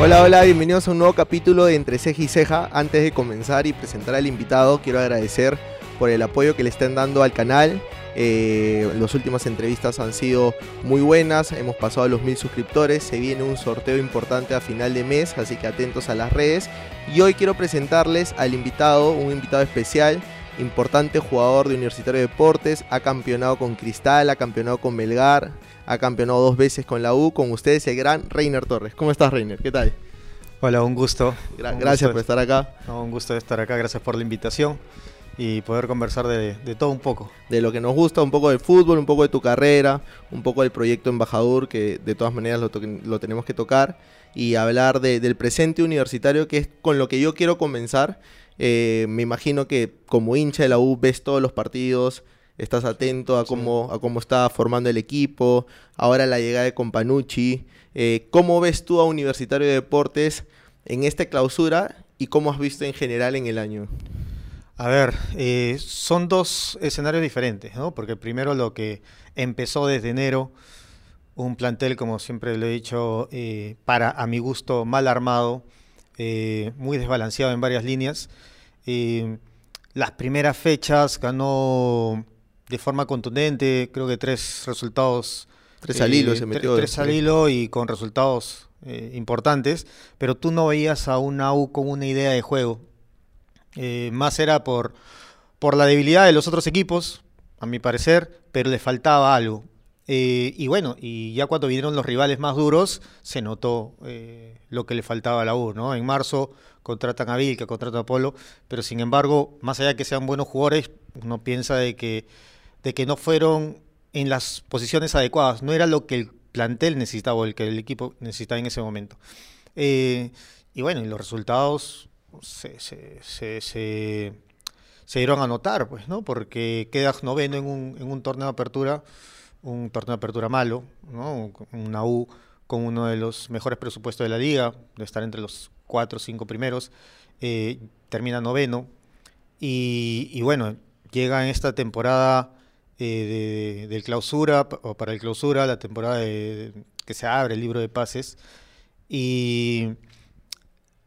Hola, hola, bienvenidos a un nuevo capítulo de Entre Ceja y Ceja. Antes de comenzar y presentar al invitado, quiero agradecer por el apoyo que le están dando al canal. Eh, las últimas entrevistas han sido muy buenas, hemos pasado a los mil suscriptores, se viene un sorteo importante a final de mes, así que atentos a las redes. Y hoy quiero presentarles al invitado, un invitado especial, importante jugador de Universitario de Deportes, ha campeonado con Cristal, ha campeonado con Melgar, ha campeonado dos veces con la U, con ustedes el gran Reiner Torres. ¿Cómo estás Reiner? ¿Qué tal? Hola, un gusto. Gra- Un gracias gusto por estar acá. No, un gusto de estar acá, gracias por la invitación y poder conversar de, de todo un poco. de lo que nos gusta, un poco de fútbol, un poco de tu carrera, un poco del proyecto embajador, que de todas maneras lo, lo tenemos que tocar, y hablar de- del presente universitario, que es con lo que yo quiero comenzar. Eh, me imagino que como hincha de la U ves todos los partidos, estás atento a cómo, a cómo está formando el equipo, ahora la llegada de Companucci. Eh, ¿Cómo ves tú a Universitario de Deportes en esta clausura y cómo has visto en general en el año? A ver, eh, son dos escenarios diferentes, ¿no? Porque primero lo que empezó desde enero, un plantel, como siempre lo he dicho, eh, para a mi gusto mal armado, muy desbalanceado en varias líneas. Las primeras fechas ganó de forma contundente, creo que tres resultados Tres al hilo eh, se tre- metió. Tres al hilo y con resultados eh, importantes, pero tú no veías a una U con una idea de juego. Eh, más era por, por la debilidad de los otros equipos, a mi parecer, pero le faltaba algo. Eh, y bueno, y ya cuando vinieron los rivales más duros, se notó lo que le faltaba a la U, ¿no? En marzo contratan a Vilca, contratan a Polo, pero sin embargo, más allá de que sean buenos jugadores, uno piensa de que, de que no fueron en las posiciones adecuadas, no era lo que el plantel necesitaba o el que el equipo necesitaba en ese momento. Eh, y bueno, y los resultados se, se, se, se- dieron a notar, pues, ¿no? Porque quedas noveno en un, en un torneo de apertura, un torneo de apertura malo, ¿no? Una U con uno de los mejores presupuestos de la liga, de estar entre los cuatro o cinco primeros, eh, termina noveno. Y, y bueno, llega en esta temporada eh, de- del clausura, o para el clausura, la temporada de- que se abre el libro de pases. Y,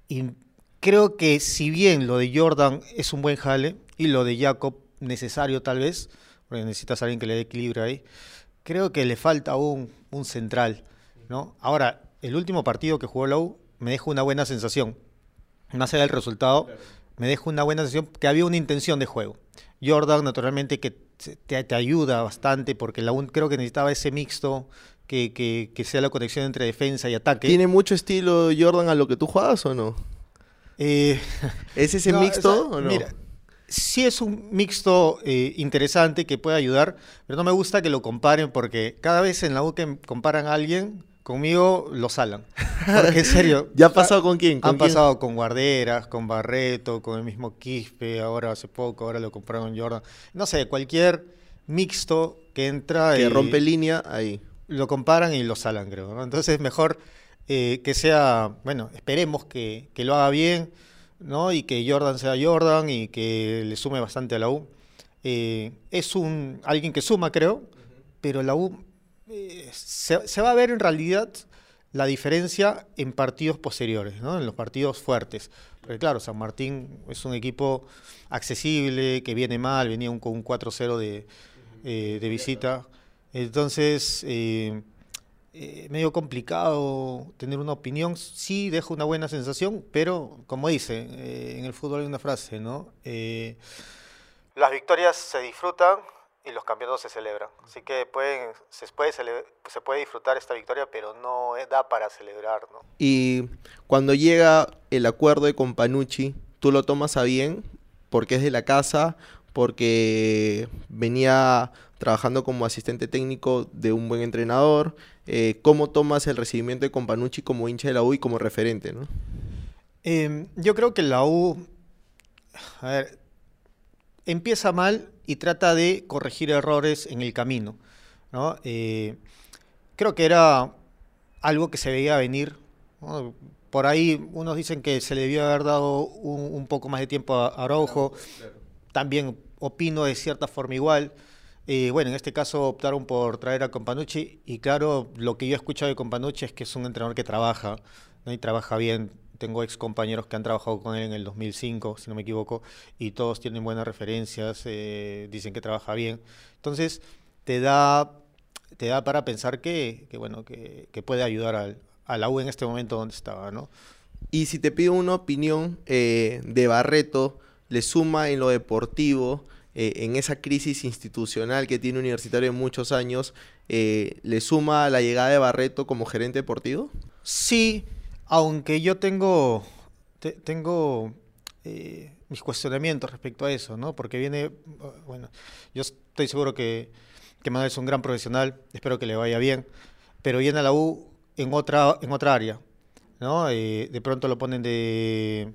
y creo que si bien lo de Jordan es un buen jale y lo de Jacob necesario tal vez, porque necesitas a alguien que le dé equilibrio ahí, creo que le falta un, un central, ¿no? Ahora, el último partido que jugó la U me deja una buena sensación. Más allá del resultado, me deja una buena sensación que había una intención de juego. Jordan, naturalmente, que te, te ayuda bastante porque la U creo que necesitaba ese mixto que, que, que sea la conexión entre defensa y ataque. ¿Tiene mucho estilo Jordan a lo que tú juegas o no? Eh, ¿Es ese No, mixto o sea, o no? Mira, sí es un mixto eh, interesante que puede ayudar, pero no me gusta que lo comparen porque cada vez en la U que comparan a alguien, conmigo lo salan. Porque en serio. ¿Ya ha pasado con quién? ¿Con Han quién? pasado con Guarderas, con Barreto, con el mismo Quispe, ahora hace poco, ahora lo compraron Jordan. No sé, cualquier mixto que entra Que y rompe línea ahí. lo comparan y lo salan, creo. ¿no? Entonces, mejor eh, que sea, bueno, esperemos que, que lo haga bien, ¿no? Y que Jordan sea Jordan y que le sume bastante a la U. Eh, es un alguien que suma, creo, pero la U se, va a ver en realidad la diferencia en partidos posteriores, ¿no? En los partidos fuertes. Porque claro, San Martín es un equipo accesible, que viene mal, venía un, con un 4-0 de, eh, de visita. Entonces, eh, eh, medio complicado tener una opinión. Sí, deja una buena sensación, pero como dice, eh, en el fútbol hay una frase, ¿no? Las victorias se disfrutan y los campeonatos se celebran. Así que pueden, se, puede se puede disfrutar esta victoria, pero no eh, da para celebrar, ¿no? Y cuando llega el acuerdo de Companucci, ¿tú lo tomas a bien? Porque es de la casa, porque venía trabajando como asistente técnico de un buen entrenador. Eh, ¿Cómo tomas el recibimiento de Companucci como hincha de la U y como referente, no? Eh, yo creo que la U, a ver, empieza mal y trata de corregir errores en el camino, ¿no? Eh, creo que era algo que se veía venir. ¿no? Por ahí unos dicen que se le debió haber dado un, un poco más de tiempo a Araujo. También opino de cierta forma igual. Eh, bueno, en este caso optaron por traer a Companucci y claro, lo que yo he escuchado de Companucci es que es un entrenador que trabaja y trabaja bien. Tengo ex compañeros que han trabajado con él en el 2005, si no me equivoco, y todos tienen buenas referencias, eh, dicen que trabaja bien. Entonces, te da, te da para pensar que, bueno, que, puede ayudar al, a la U en este momento donde estaba, ¿no? Y si te pido una opinión eh, de Barreto, le suma en lo deportivo, eh, en esa crisis institucional que tiene Universitario en muchos años, eh, ¿le suma la llegada de Barreto como gerente deportivo? Sí, aunque yo tengo, tengo mis cuestionamientos respecto a eso, ¿no? Porque viene, bueno, yo estoy seguro que, Manuel es un gran profesional, espero que le vaya bien, pero viene a la U en otra, en otra área, ¿no? de pronto lo ponen de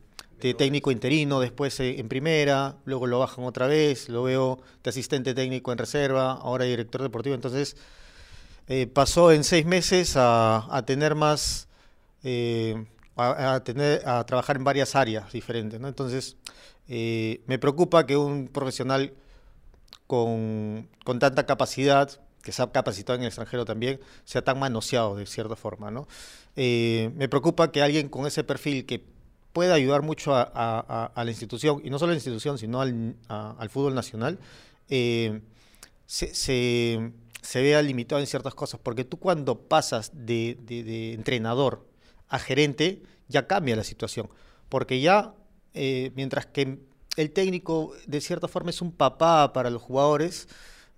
técnico interino, después eh, en primera, luego lo bajan otra vez, lo veo de asistente técnico en reserva, ahora director deportivo. Entonces, eh, pasó en seis meses a, tener más, eh, a, tener, a trabajar en varias áreas diferentes. ¿no? Entonces, me preocupa que un profesional con, con, tanta capacidad, que se ha capacitado en el extranjero también, sea tan manoseado de cierta forma. ¿no? me preocupa que alguien con ese perfil que puede ayudar mucho a, la institución, y no solo a la institución, sino al, fútbol nacional, eh, se, vea limitado en ciertas cosas, porque tú cuando pasas de, entrenador a gerente, ya cambia la situación, porque ya, eh, mientras que el técnico de cierta forma es un papá para los jugadores,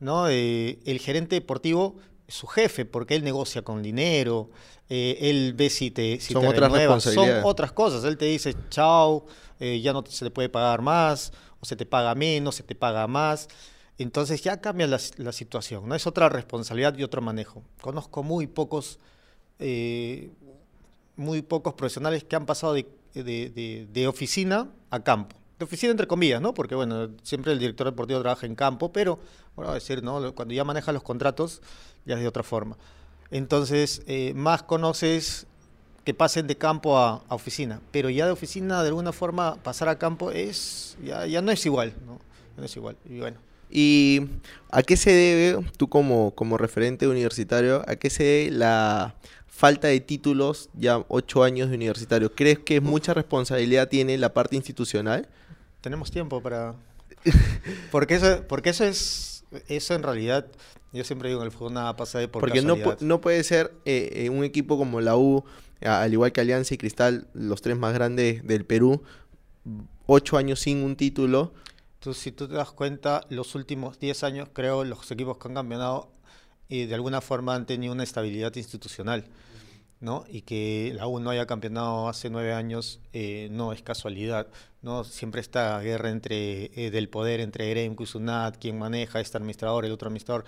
¿no? Eh, el gerente deportivo es su jefe, porque él negocia con dinero, eh, él ve si te, si son otras son otras cosas. Él te dice, chao, ya no se le puede pagar más, o se te paga menos, se te paga más. Entonces ya cambia la, situación, ¿no? Es otra responsabilidad y otro manejo. Conozco muy pocos, eh, muy pocos profesionales que han pasado de, oficina a campo. De oficina entre comillas, ¿no? Porque, bueno, siempre el director deportivo trabaja en campo, pero, bueno, a decir, ¿no? Cuando ya maneja los contratos, ya es de otra forma. Entonces, eh, más conoces que pasen de campo a, oficina, pero ya de oficina de alguna forma pasar a campo es ya, ya no es igual, ¿no? no es igual. Y bueno. ¿Y a qué se debe, tú como, como referente universitario, a qué se debe la falta de títulos ya ocho años de universitario? ¿Crees que mucha responsabilidad tiene la parte institucional? Tenemos tiempo para... porque eso, porque eso es, eso en realidad yo siempre digo, en el fútbol nada pasa de por Porque no, no puede ser eh, eh, un equipo como la U, al igual que Alianza y Cristal, los tres más grandes del Perú, ocho años sin un título. Entonces, si tú te das cuenta, los últimos diez años, creo, los equipos que han campeonado y de alguna forma han tenido una estabilidad institucional. ¿No? Y que la U no haya campeonado hace nueve años eh, no es casualidad, ¿no? Siempre esta guerra entre, eh, del poder entre Eremco y Sunat, quien maneja este administrador, el otro administrador.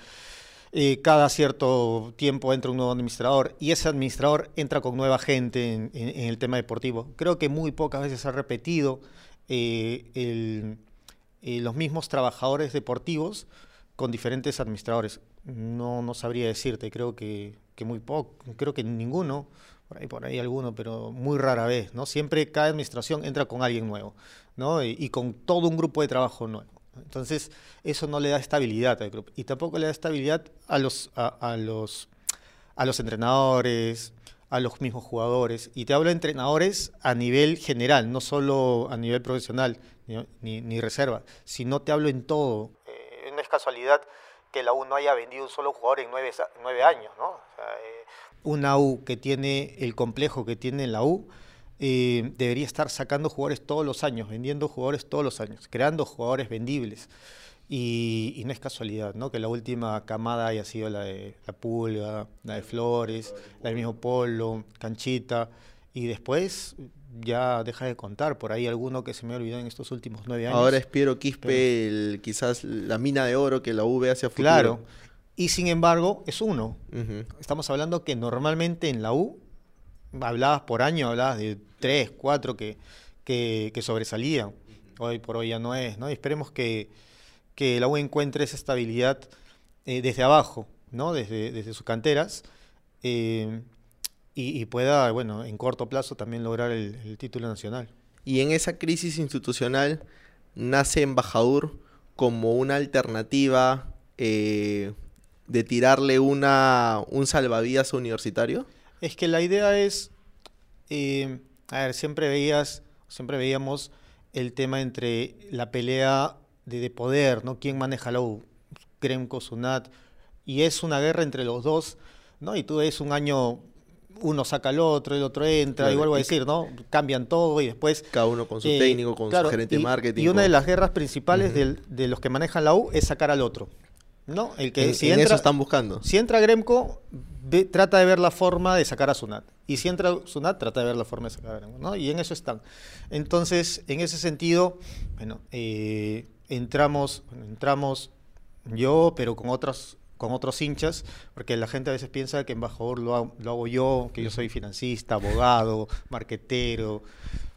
Eh, cada cierto tiempo entra un nuevo administrador y ese administrador entra con nueva gente en, el tema deportivo. Creo que muy pocas veces ha repetido los mismos trabajadores deportivos con diferentes administradores. No, no sabría decirte, creo que, que muy poco, creo que ninguno, por ahí por ahí alguno, pero muy rara vez, ¿no? Siempre cada administración entra con alguien nuevo, ¿no? Y, con todo un grupo de trabajo nuevo. Entonces, eso no le da estabilidad al grupo y tampoco le da estabilidad a los a, los a los entrenadores, a los mismos jugadores. Y te hablo de entrenadores a nivel general, no solo a nivel profesional ni, ni reserva, sino te hablo en todo no es casualidad que la U no haya vendido un solo jugador en nueve, nueve años, ¿no? Eh, una U que tiene el complejo que tiene la U eh, debería estar sacando jugadores todos los años, vendiendo jugadores todos los años, creando jugadores vendibles. Y, no es casualidad, ¿no? Que la última camada haya sido la de la Pulga, la de Flores, la del mismo Polo, Canchita, y después ya deja de contar. Por ahí alguno que se me olvidó en estos últimos nueve años. Ahora es Piero Quispe, quizás la mina de oro que la V hace a futuro. Claro. Y sin embargo, es uno. Estamos hablando que normalmente en la U hablabas por año, hablabas de tres, cuatro que, que, sobresalían. Hoy por hoy ya no es, ¿no? Y esperemos que, que la U encuentre esa estabilidad eh, desde abajo, ¿no? Desde, desde sus canteras. Eh, y, pueda, bueno, en corto plazo también lograr el, título nacional. Y en esa crisis institucional nace Embajador como una alternativa eh, de tirarle una, un salvavidas universitario? Es que la idea es, Eh, a ver, siempre veías, siempre veíamos el tema entre la pelea de, de poder, ¿no? ¿Quién maneja la U? Gremco, Sunat, y es una guerra entre los dos, ¿no? Y tú ves un año, uno saca al otro, el otro entra, Claro, y vuelvo a decir, ¿no? Cambian todo y después... Cada uno con su eh, técnico, con claro, su gerente de marketing. Y una con- de las guerras principales del- de los que manejan la U es sacar al otro, ¿no? El que en, si en entra, eso están buscando. si entra Gremco, ve- trata de ver la forma de sacar a Sunat. Y si entra Sunat, trata de ver la forma de sacar a Gremco, ¿no? Y en eso están. Entonces, en ese sentido, bueno, eh, entramos, entramos yo, pero con otros con otros hinchas, porque la gente a veces piensa que embajador lo, hago- lo hago yo, que yo soy financista, abogado, marquetero,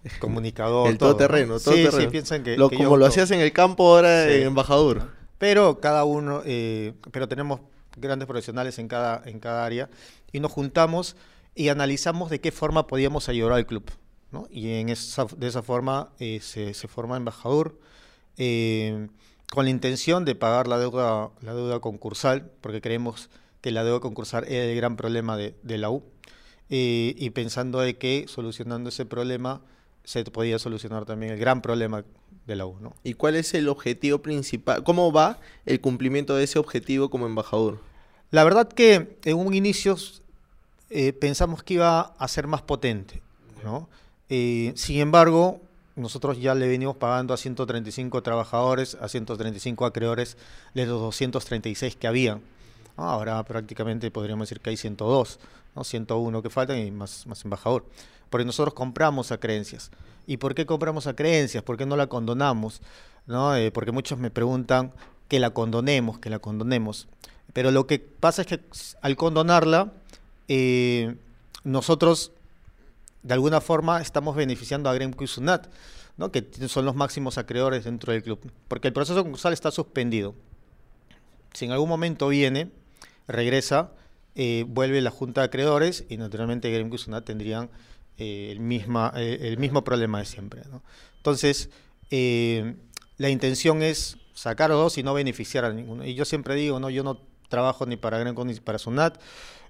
comunicador. El todo, ¿no? todoterreno, Sí, sí, piensan que, Lo- que como yo lo hacías en el campo, ahora Sí. en embajador. Pero cada uno, eh, pero tenemos grandes profesionales en cada, en cada área y nos juntamos y analizamos de qué forma podíamos ayudar al club. ¿no? Y en esa, de esa forma eh, se, se forma embajador eh, con la intención de pagar la deuda, la deuda concursal, porque creemos que la deuda concursal es el gran problema de, de la U. eh, y pensando de que solucionando ese problema se podía solucionar también el gran problema de la U. ¿no? ¿Y cuál es el objetivo principal? ¿Cómo va el cumplimiento de ese objetivo como embajador? La verdad que en un inicio eh, pensamos que iba a ser más potente, ¿no? Eh, sin embargo, nosotros ya le venimos pagando a 135 trabajadores, a 135 acreedores de los 236 que habían. ¿no? Ahora prácticamente podríamos decir que hay 102, ¿no? 101 que faltan y más, más embajador. Porque nosotros compramos a creencias. ¿Y por qué compramos a creencias? ¿Por qué no la condonamos? ¿No? Eh, porque muchos me preguntan que la condonemos, que la condonemos. Pero lo que pasa es que al condonarla, eh, nosotros de alguna forma estamos beneficiando a Gremco y Sunat, ¿no? que son los máximos acreedores dentro del club. Porque el proceso concursal está suspendido. Si en algún momento viene, regresa, eh, vuelve la junta de acreedores y naturalmente Gremco y Sunat tendrían eh, el, misma, eh, el mismo problema de siempre. Entonces, eh, la intención es sacar dos y no beneficiar a ninguno. Y yo siempre digo, no, yo no trabajo ni para Gremco ni para Sunat.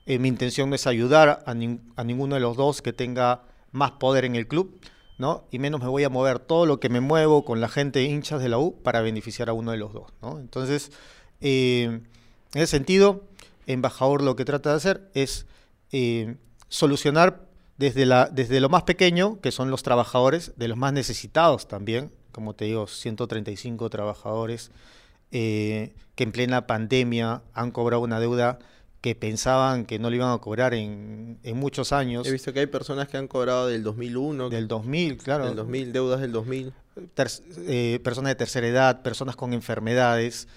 Eh, mi intención no es ayudar a, a ninguno de los dos que tenga más poder en el club, ¿no? Y menos me voy a mover todo lo que me muevo con la gente hinchas de la U para beneficiar a uno de los dos, ¿no? Entonces, eh, en ese sentido, embajador lo que trata de hacer es eh, solucionar desde, la, desde lo más pequeño, que son los trabajadores, de los más necesitados también, como te digo, 135 trabajadores que en plena pandemia han cobrado una deuda que pensaban que no lo iban a cobrar en, en muchos años, He visto que hay personas que han cobrado del 2001, del 2000, claro, del 2000, deudas del 2000. ter- eh, personas de tercera edad, personas con enfermedades,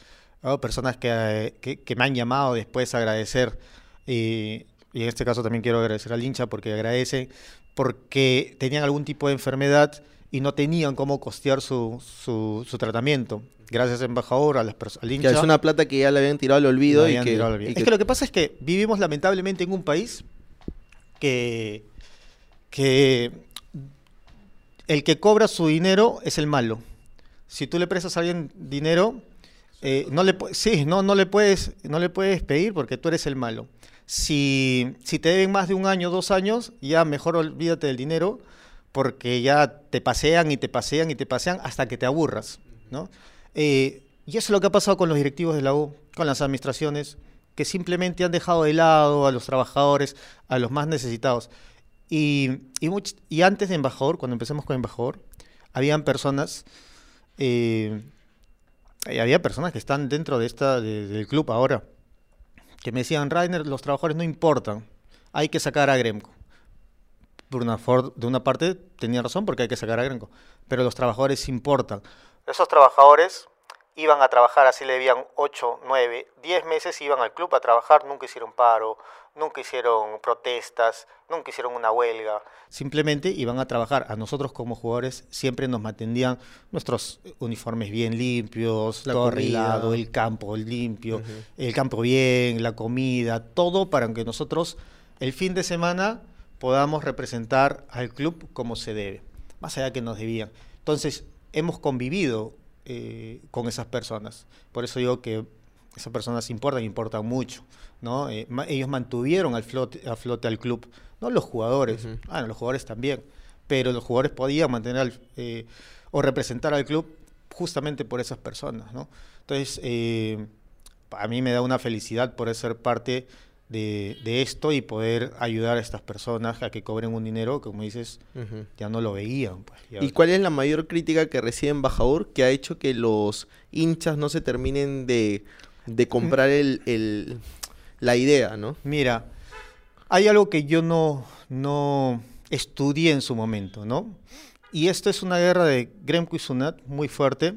¿no? personas que, eh, que- que me han llamado después a agradecer, eh, y en este caso también quiero agradecer al hincha porque agradece, porque tenían algún tipo de enfermedad y no tenían cómo costear su, su, su tratamiento. Gracias, embajador, a las pers- al Que es una plata que ya le habían tirado al olvido la y habían que, tirado al olvido. y Es que- lo que pasa es que vivimos lamentablemente en un país que, que el que cobra su dinero es el malo. Si tú le prestas a alguien dinero, eh, no le sí, no, no le puedes, no le puedes pedir porque tú eres el malo. Si, si te deben más de un año, dos años, ya mejor olvídate del dinero porque ya te pasean y te pasean y te pasean hasta que te aburras, ¿no? Eh, y eso es lo que ha pasado con los directivos de la U, con las administraciones, que simplemente han dejado de lado a los trabajadores, a los más necesitados. Y, antes de embajador, cuando empezamos con embajador, habían personas, eh, eh, había personas que están dentro de esta, de- del club ahora, que me decían, Rainer, los trabajadores no importan, hay que sacar a Gremco. Por una, for- de una parte tenía razón porque hay que sacar a Gremco, pero los trabajadores importan. Esos trabajadores iban a trabajar, así le debían 8, 9, 10 meses, iban al club a trabajar, nunca hicieron paro, nunca hicieron protestas, nunca hicieron una huelga. Simplemente iban a trabajar. A nosotros como jugadores siempre nos mantendían nuestros uniformes bien limpios, La todo arreglado, el campo limpio, el campo bien, la comida, todo para que nosotros el fin de semana podamos representar al club como se debe, más allá que nos debían. Entonces, hemos convivido eh, con esas personas. Por eso digo que esas personas importan, importan mucho, ¿no? Eh, ellos mantuvieron al flote, a flote al club, no los jugadores, ah, los jugadores también, pero los jugadores podían mantener eh, o representar al club justamente por esas personas, ¿no? Entonces, a mí me da una felicidad por ser parte de, esto y poder ayudar a estas personas a que cobren un dinero que, como dices, ya no lo veían. Pues, ¿Y cuál es la mayor crítica que recibe Embajador que ha hecho que los hinchas no se terminen de, comprar el, la idea, no? Mira, hay algo que yo no, no estudié en su momento, ¿no? Y esto es una guerra de Gremco y Sunat muy fuerte,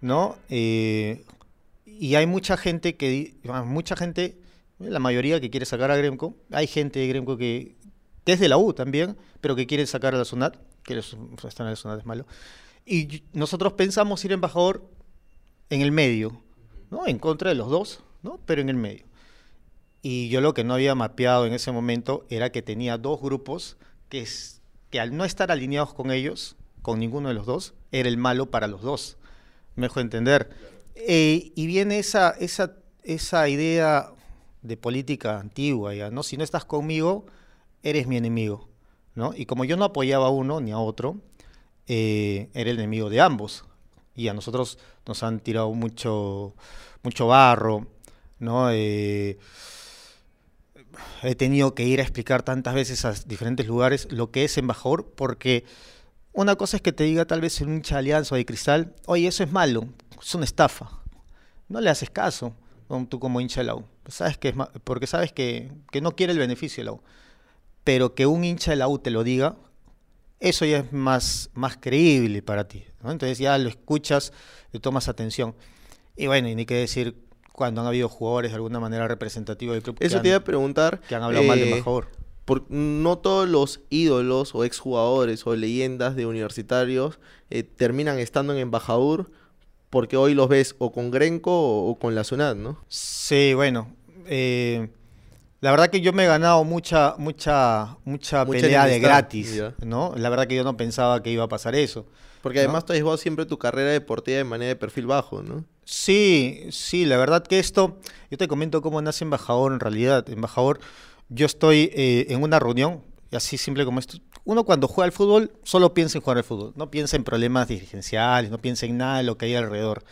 ¿no? Eh, y hay mucha gente que, mucha gente la mayoría que quiere sacar a Gremco. Hay gente de Gremco que, es de la U también, pero que quiere sacar a la SUNAT, que estar en la SUNAT es malo. Y nosotros pensamos ir embajador en el medio, ¿no? En contra de los dos, ¿no? Pero en el medio. Y yo lo que no había mapeado en ese momento era que tenía dos grupos que, que al no estar alineados con ellos, con ninguno de los dos, era el malo para los dos. Me dejó entender. Eh, y viene esa, esa, esa idea de política antigua, ya, ¿no? Si no estás conmigo, eres mi enemigo, ¿no? Y como yo no apoyaba a uno ni a otro, eh, era el enemigo de ambos. Y a nosotros nos han tirado mucho, mucho barro, ¿no? Eh, he tenido que ir a explicar tantas veces a diferentes lugares lo que es embajador, porque una cosa es que te diga tal vez en un alianza de cristal, oye, eso es malo, es una estafa. No le haces caso tú como hincha de la U. Sabes que es porque sabes que, no quiere el beneficio de la U. Pero que un hincha de la U te lo diga, eso ya es más, más creíble para ti. Entonces ya lo escuchas, le tomas atención. Y bueno, y ni qué decir cuando han habido jugadores de alguna manera representativos del club. Eso te iba a preguntar. Que han hablado mal de embajador. Eh, por, no todos los ídolos o exjugadores o leyendas de universitarios eh, terminan estando en embajador porque hoy los ves o con Grenco o, con la SUNAT, ¿no? Sí, bueno. Eh, la verdad que yo me he ganado mucha, mucha, mucha, pelea de gratis, ¿no? La verdad que yo no pensaba que iba a pasar eso. Porque además tú has llevado siempre tu carrera deportiva de manera de perfil bajo, ¿no? Sí, sí, la verdad que esto, yo te comento cómo nace embajador en realidad. Embajador, yo estoy eh, en una reunión, así simple como esto, uno cuando juega al fútbol solo piensa en jugar al fútbol, no piensa en problemas dirigenciales, no piensa en nada de lo que hay alrededor.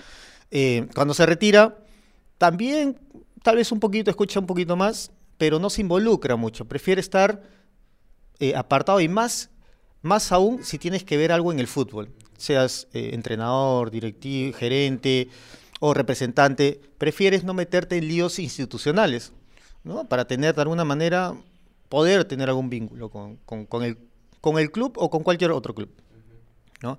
Eh, cuando se retira, también tal vez un poquito, escucha un poquito más, pero no se involucra mucho, prefiere estar eh, apartado y más, más aún si tienes que ver algo en el fútbol, seas eh, entrenador, directivo, gerente o representante, prefieres no meterte en líos institucionales, ¿no? Para tener de alguna manera, poder tener algún vínculo con, con el con el club o con cualquier otro club. ¿no?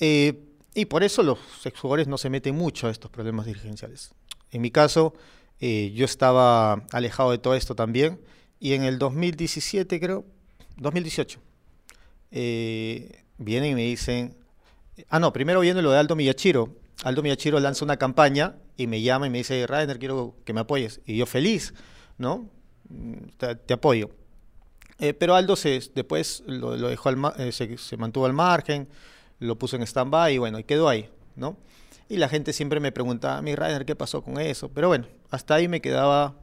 Eh, y por eso los exjugadores no se meten mucho a estos problemas dirigenciales. En mi caso, eh, yo estaba alejado de todo esto también y en el 2017 creo, 2018, eh, vienen y me dicen, ah no, primero viene lo de Aldo Miyachiro. Aldo Miyachiro lanza una campaña y me llama y me dice, Rainer, quiero que me apoyes. Y yo feliz, ¿no? te apoyo. Eh, pero Aldo se, después lo, dejó eh, se, mantuvo al margen, lo puso en stand-by y bueno, y quedó ahí, ¿no? Y la gente siempre me preguntaba, mi Rainer, ¿qué pasó con eso? Pero bueno, hasta ahí me quedaba...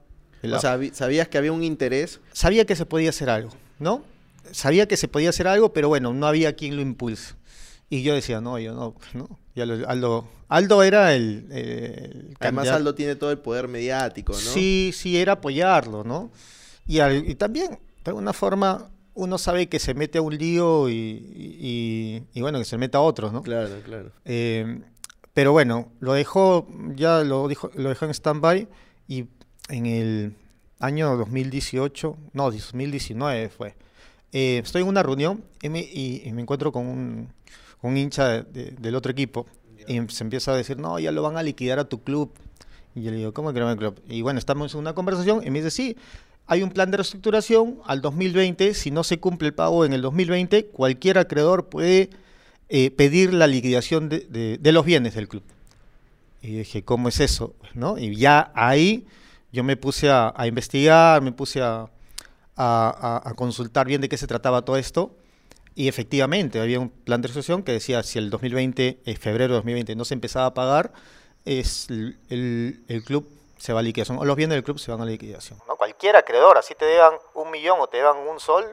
O sea, ¿sabías que había un interés? Sabía que se podía hacer algo, ¿no? Sabía que se podía hacer algo, pero bueno, no había quien lo impulse. Y yo decía, no, yo no, ¿no? Aldo, Aldo era el... Además Aldo tiene todo el poder mediático, ¿no? Sí, sí, era apoyarlo, ¿no? Y, y también de alguna forma uno sabe que se mete a un lío y, bueno, que se meta a otros, ¿no? Claro, claro. Eh, pero bueno, lo dejó, ya lo, dijo, lo dejó en stand-by y en el año 2018, no, 2019 fue. Eh, estoy en una reunión y me, encuentro con un, hincha del otro equipo y se empieza a decir, no, ya lo van a liquidar a tu club. Y yo le digo, ¿cómo que no club? Y bueno, estamos en una conversación y me dice, sí, hay un plan de reestructuración al 2020. Si no se cumple el pago en el 2020, cualquier acreedor puede eh, pedir la liquidación de, los bienes del club. Y dije, ¿cómo es eso? ¿No? Y ya ahí yo me puse a, investigar, me puse a, consultar bien de qué se trataba todo esto. Y efectivamente había un plan de reestructuración que decía si el 2020, en febrero de 2020, no se empezaba a pagar, es el club se va a liquidación, o los bienes del club se van a liquidación. ¿no? Cualquier acreedor, así te deban un millón o te deban un sol,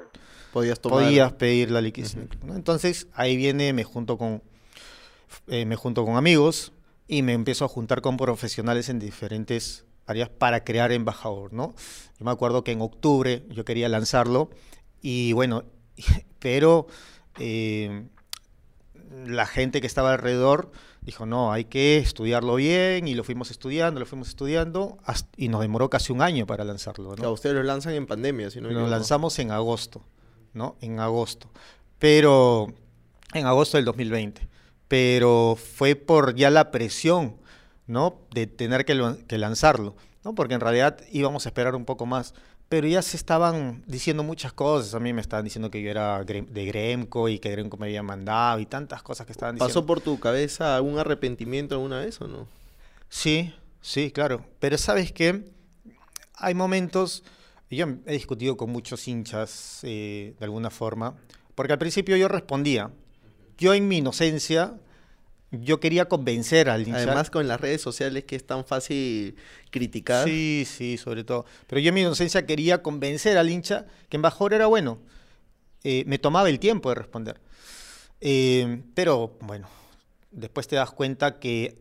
Podías tomar. podías pedir la liquidación. del club, ¿no? Entonces ahí viene, me junto con eh, me junto con amigos y me empiezo a juntar con profesionales en diferentes áreas para crear embajador, ¿no? Yo me acuerdo que en octubre yo quería lanzarlo y bueno, pero eh, la gente que estaba alrededor dijo, no, hay que estudiarlo bien y lo fuimos estudiando, lo fuimos estudiando hasta- y nos demoró casi un año para lanzarlo, ¿no? Claro, ustedes lo lanzan en pandemia, si no me Lo lanzamos en agosto, ¿no? En agosto. Pero, en agosto del 2020. Pero fue por ya la presión, ¿no? De tener que, lo- que lanzarlo, ¿no? Porque en realidad íbamos a esperar un poco más. Pero ya se estaban diciendo muchas cosas. A mí me estaban diciendo que yo era de Gremco y que Gremco me había mandado y tantas cosas que estaban diciendo. ¿Pasó por tu cabeza algún arrepentimiento alguna vez o no? Sí, sí, claro. Pero sabes qué, hay momentos, yo he discutido con muchos hinchas eh, de alguna forma, porque al principio yo respondía, yo en mi inocencia, yo quería convencer al hincha. Además con las redes sociales que es tan fácil criticar. Sí, sí, sobre todo. Pero yo en mi inocencia quería convencer al hincha que embajador era bueno. Eh, me tomaba el tiempo de responder. Eh, pero bueno, después te das cuenta que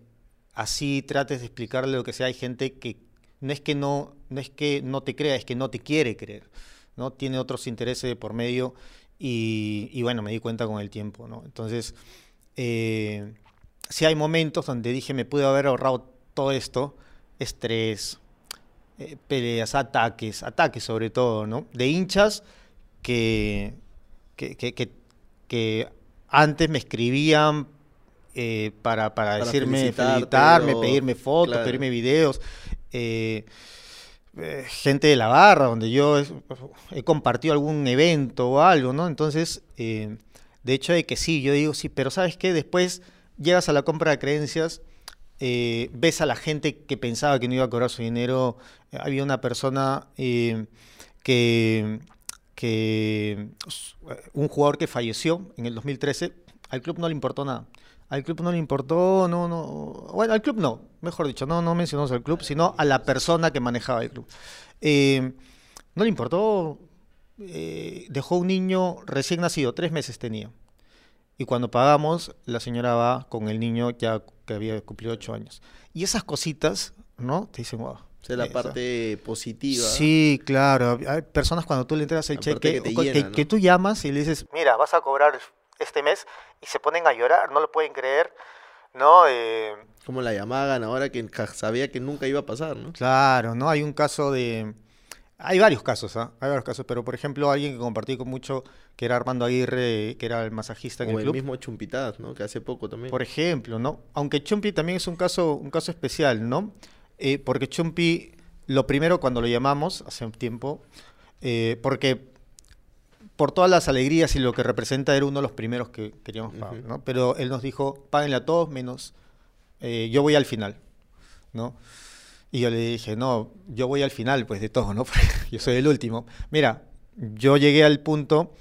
así trates de explicarle lo que sea, hay gente que no es que no, no es que no te crea, es que no te quiere creer, ¿no? Tiene otros intereses por medio y, y bueno, me di cuenta con el tiempo, ¿no? Entonces, eh, sí hay momentos donde dije, me pude haber ahorrado todo esto, estrés, eh, peleas, ataques, ataques sobre todo, ¿no? De hinchas que, que, que, que- que antes me escribían eh, para, para, Para decirme, felicitarme, o- pedirme fotos, claro. pedirme videos. eh, gente de la barra, donde yo es- he compartido algún evento o algo, ¿no? Entonces, de hecho de que sí, yo digo sí, pero ¿sabes qué? Después llegas a la compra de creencias, eh, ves a la gente que pensaba que no iba a cobrar su dinero. Eh, Había una persona eh, que, que un jugador que falleció en el 2013, al club no le importó nada. Al club no le importó, no, no. Bueno, al club no, mejor dicho, no, no mencionamos al club, sino a la persona que manejaba el club. No le importó, dejó un niño recién nacido, tres meses tenía. Y cuando pagamos, la señora va con el niño ya que había cumplido ocho años. Y esas cositas, ¿no? Te dicen, wow. O sea, la esa- parte positiva. Sí, claro. Hay personas cuando tú le entregas el cheque, que llena, que, ¿no? que tú llamas y le dices, mira, vas a cobrar este mes y se ponen a llorar, no lo pueden creer, ¿no? Eh, Como la llamaban ahora que sabía que nunca iba a pasar, ¿no? Claro, ¿no? Hay un caso de... Hay varios casos, ¿ah? Hay varios casos, pero por ejemplo alguien que compartí con mucho, que era Armando Aguirre, que era el masajista en O el el club. mismo Chumpitaz, ¿no? Que hace poco también. Por ejemplo, ¿no? Aunque Chumpi también es un caso, un caso especial, ¿no? Eh, porque Chumpi, lo primero cuando lo llamamos, hace un tiempo, eh, porque por todas las alegrías y lo que representa era uno de los primeros que queríamos pagar. ¿no? Pero él nos dijo, páguenle a todos menos, eh, yo voy al final, ¿no? Y yo le dije, no, yo voy al final, pues de todo, ¿no? Yo soy el último. Mira, yo llegué al punto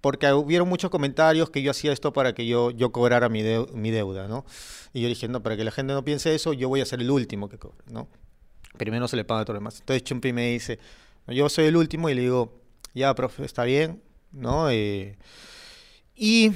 porque hubieron muchos comentarios que yo hacía esto para que yo, yo cobrara mi, mi deuda, ¿no? Y yo dije, no, para que la gente no piense eso, yo voy a ser el último que cobre, ¿no? Primero se le paga a todo lo demás. Entonces Chumpi me dice, yo soy el último y le digo, ya, profe, está bien, ¿no? Eh, y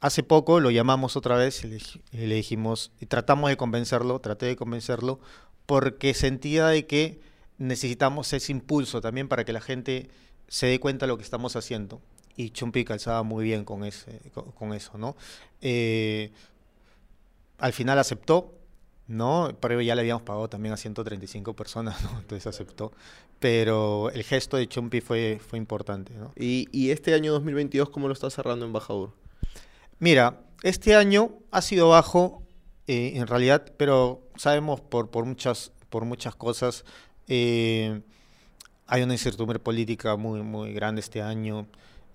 hace poco lo llamamos otra vez y le, y le dijimos, y tratamos de convencerlo, traté de convencerlo, porque sentía de que necesitamos ese impulso también para que la gente se dé cuenta de lo que estamos haciendo. Y Chumpi calzaba muy bien con, ese, con, eso, ¿no? Eh, al final aceptó, ¿no? Pero ya le habíamos pagado también a 135 personas, ¿no? Entonces aceptó. Pero el gesto de Chumpi fue, fue importante, ¿no? Y, y este año 2022, ¿cómo lo está cerrando Embajador? Mira, este año ha sido bajo, eh, en realidad, pero sabemos por, por, muchas, por muchas cosas. eh, hay una incertidumbre política muy, muy grande este año.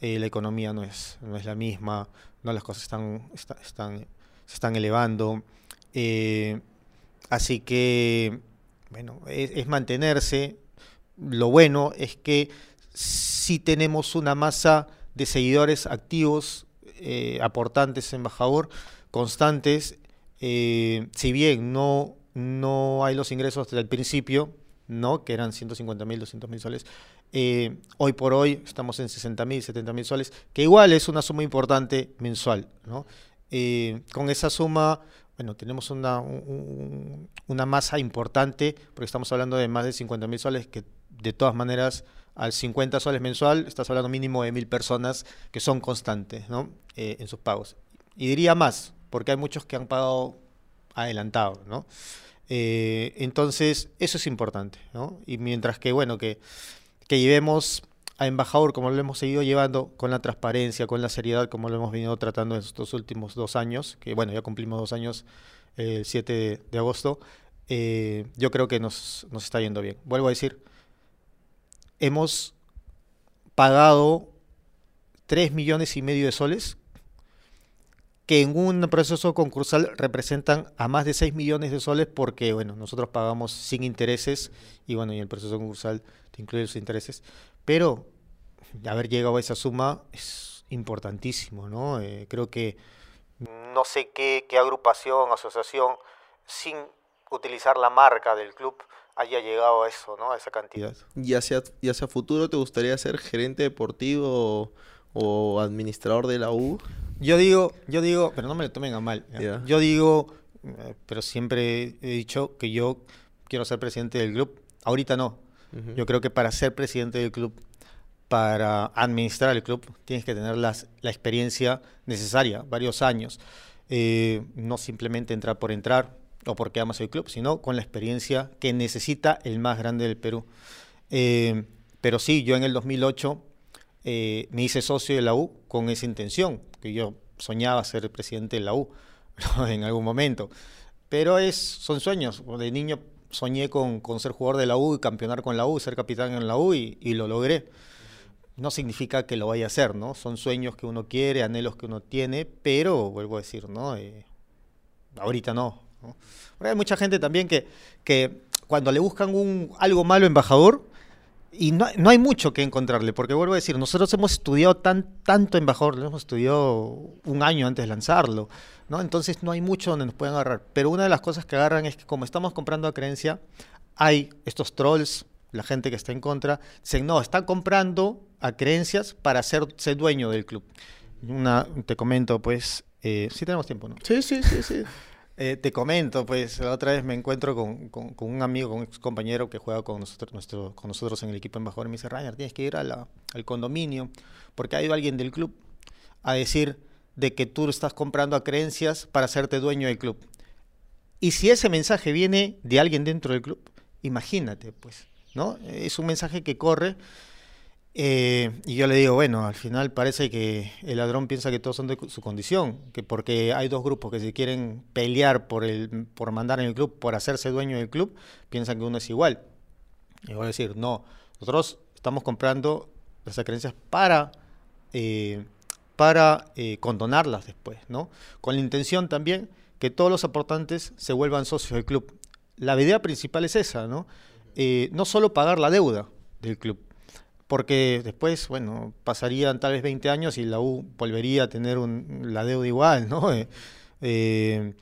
eh, la economía no es, no es la misma. No, las cosas están, está- están, se están elevando. así que, bueno, es, mantenerse. Lo bueno es que sí tenemos una masa de seguidores activos, aportantes en Embajador, constantes. Eh, si bien no, no hay los ingresos desde el principio, ¿no? que eran 150 mil, 200 mil soles. Eh, hoy por hoy estamos en 60 mil, 70 mil soles, que igual es una suma importante mensual. ¿no? Eh, con esa suma, bueno, tenemos una, una masa importante, porque estamos hablando de más de 50 mil soles, que de todas maneras al 50 soles mensual, estás hablando mínimo de mil personas que son constantes ¿no? En sus pagos. Y diría más, porque hay muchos que han pagado adelantado, ¿no? Eh, entonces, eso es importante, ¿no? Y mientras que, bueno, que, que llevemos a embajador como lo hemos seguido llevando, con la transparencia, con la seriedad, como lo hemos venido tratando estos últimos dos años, que bueno, ya cumplimos dos años el 7 de, agosto, eh, yo creo que nos, nos está yendo bien. Vuelvo a decir, hemos pagado 3 millones y medio de soles que en un proceso concursal representan a más de 6 millones de soles porque, bueno, nosotros pagamos sin intereses y, bueno, y el proceso concursal te incluye los intereses, pero haber llegado a esa suma es importantísimo, ¿no? Eh, creo que no sé qué, agrupación, asociación, sin utilizar la marca del club, haya llegado a eso, ¿no? A esa cantidad. ¿Y hacia, y hacia futuro te gustaría ser gerente deportivo o, administrador de la U? Yo digo, yo digo, pero no me lo tomen a mal. Yo digo, eh, pero siempre he dicho que yo quiero ser presidente del club. Ahorita no. Yo creo que para ser presidente del club, para administrar el club, tienes que tener las, la experiencia necesaria, varios años. Eh, no simplemente entrar por entrar, o porque amas el club, sino con la experiencia que necesita el más grande del Perú. Eh, pero sí, yo en el 2008 eh, me hice socio de la U con esa intención, que yo soñaba ser presidente de la U en algún momento. Pero es, son sueños. De niño soñé con, ser jugador de la U y campeonar con la U, ser capitán en la U y, lo logré. No significa que lo vaya a hacer, ¿no? Son sueños que uno quiere, anhelos que uno tiene, pero vuelvo a decir, ¿no? Eh, ahorita no, hay mucha gente también que, que cuando le buscan un, algo malo embajador, y no, no, hay mucho que encontrarle, porque vuelvo a decir, nosotros hemos estudiado tan, tanto embajador, lo hemos estudiado un año antes de lanzarlo, ¿no? Entonces no hay mucho donde nos puedan agarrar. Pero una de las cosas que agarran es que como estamos comprando a creencia, hay estos trolls, la gente que está en contra, dicen, no, están comprando a creencias para ser, ser dueño del club. Una, te comento, pues, eh, sí tenemos tiempo, ¿no? Sí, sí, sí, sí. Eh, te comento, pues la otra vez me encuentro con, un amigo, con un ex compañero que juega con nosotros, con nosotros en el equipo embajador y me dice, Rainer, tienes que ir al condominio porque ha ido alguien del club a decir de que tú estás comprando a creencias para hacerte dueño del club. Y si ese mensaje viene de alguien dentro del club, imagínate, pues, ¿no? Es un mensaje que corre eh, y yo le digo, bueno, al final parece que el ladrón piensa que todos son de su condición, que porque hay dos grupos que se quieren pelear por, el, por mandar en el club, por hacerse dueño del club, piensan que uno es igual. Y voy a decir, no, nosotros estamos comprando las creencias para, eh, para eh, condonarlas después, ¿no? Con la intención también que todos los aportantes se vuelvan socios del club. La idea principal es esa, ¿no? no solo pagar la deuda del club, porque después, bueno, pasarían tal vez 20 años y la U volvería a tener un, la deuda igual, ¿no? Eh, eh,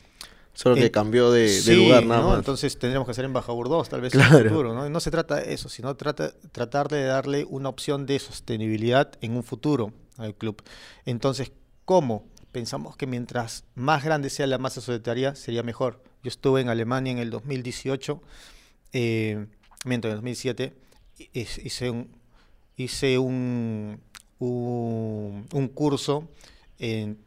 Solo que cambió de, lugar nada más. Entonces tendríamos que ser embajador 2 tal vez en el futuro, ¿no? No se trata de eso, sino trata, tratar de darle una opción de sostenibilidad en un futuro al club. Entonces, ¿cómo? Pensamos que mientras más grande sea la masa societaria, sería mejor. Yo estuve en Alemania en el 2018, eh, mientras en el 2007, hice un, hice un, un, curso en,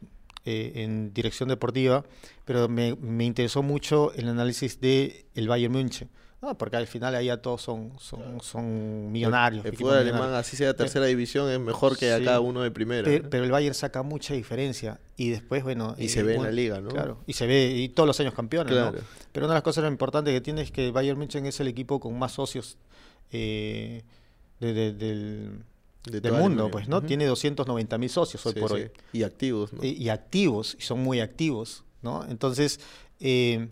eh, en, dirección deportiva, pero me, me, interesó mucho el análisis de el Bayern München. porque al final allá todos son, son, son millonarios. El, fútbol alemán, así sea tercera división, es mejor que acá uno de primera. Pero, el Bayern saca mucha diferencia. Y después, bueno. Y se eh, ve en la liga, ¿no? Claro. Y se ve, y todos los años campeones, ¿no? Pero una de las cosas importantes que tiene es que el Bayern München es el equipo con más socios eh, del, mundo, pues, ¿no? Tiene 290 mil socios hoy por hoy. Y activos, Y, activos, y son muy activos, ¿no? Entonces, eh,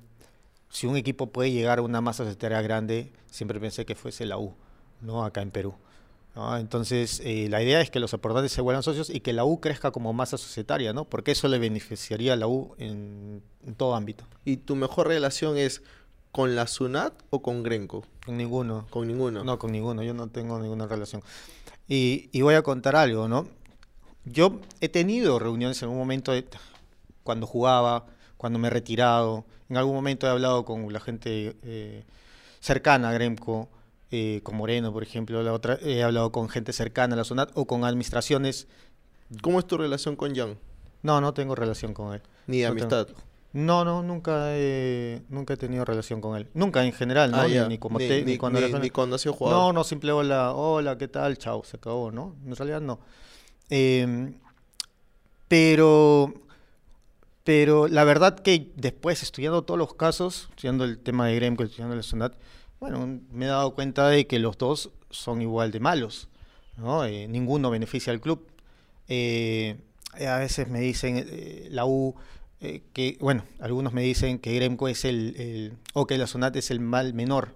si un equipo puede llegar a una masa societaria grande, siempre pensé que fuese la U, ¿no? Acá en Perú. Entonces, eh, la idea es que los aportantes se vuelvan socios y que la U crezca como masa societaria, ¿no? Porque eso le beneficiaría a la U en todo ámbito. ¿Y tu mejor relación es con la SUNAT o con Grenco? Con ninguno. Con ninguno. No, con ninguno. Yo no tengo ninguna relación. Y, y voy a contar algo, ¿no? Yo he tenido reuniones en un momento de- cuando jugaba, cuando me he retirado. En algún momento he hablado con la gente eh, cercana a Gremco, eh, con Moreno, por ejemplo. La otra, he hablado con gente cercana a la SUNAT o con administraciones. ¿Cómo es tu relación con Jan? No, no tengo relación con él. Ni de No tengo- amistad. No, no, nunca he, nunca he tenido relación con él. Nunca en general, ¿no? Ah, ni, como Ni- te- ni- cuando ni- era joven. ni cuando ha sido jugador. No, no, simple hola, hola, ¿qué tal? Chao, se acabó, ¿no? En realidad no. Eh, pero, pero la verdad que después, estudiando todos los casos, estudiando el tema de Gremco, estudiando la Sunat, bueno, me he dado cuenta de que los dos son igual de malos, ¿no? Eh, ninguno beneficia al club. Eh, a veces me dicen eh, la U eh, que, bueno, algunos me dicen que Gremco es el, el- o que la Sunat es el mal menor,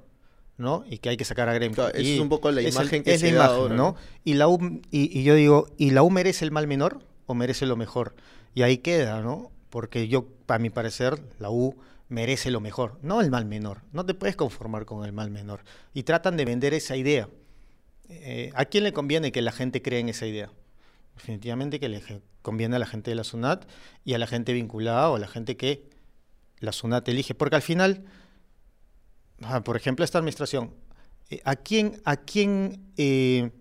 ¿no? Y que hay que sacar a Gremco. Claro, esa Y es un poco la es el- imagen que es la se da imagen, ahora, ¿no? ¿no? Y la U, y, y yo digo, ¿y la U merece el mal menor o merece lo mejor? Y ahí queda, ¿no? Porque yo, a mi parecer, la U merece lo mejor, no el mal menor. No te puedes conformar con el mal menor. Y tratan de vender esa idea. Eh, ¿A quién le conviene que la gente cree en esa idea? Definitivamente que le conviene a la gente de la SUNAT y a la gente vinculada o a la gente que la SUNAT elige. Porque al final, ah, por ejemplo, esta administración, eh, ¿a quién, a quién, eh,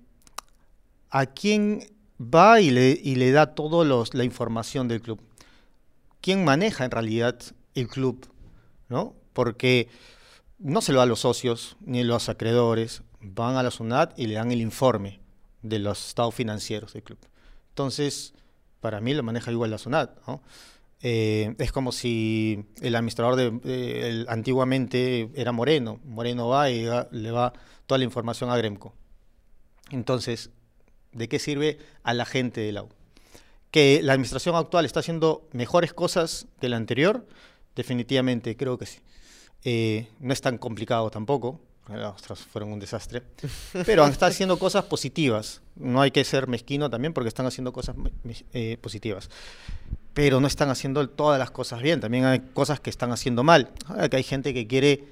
a quién va y le, y le da toda la información del club? ¿Quién maneja en realidad el club? ¿no? Porque no se lo da a los socios ni a los acreedores, van a la SUNAT y le dan el informe de los estados financieros del club. Entonces, para mí lo maneja igual la SUNAT, ¿no? Eh, es como si el administrador de, eh, el- antiguamente era Moreno. Moreno va y da- le va toda la información a Gremco. Entonces, ¿de qué sirve a la gente de la U? Que la administración actual está haciendo mejores cosas que la anterior, definitivamente creo que sí. Eh, no es tan complicado tampoco, las otras fueron un desastre, pero están haciendo cosas positivas. No hay que ser mezquino también porque están haciendo cosas eh, positivas. Pero no están haciendo todas las cosas bien, también hay cosas que están haciendo mal. Ahora que hay gente que quiere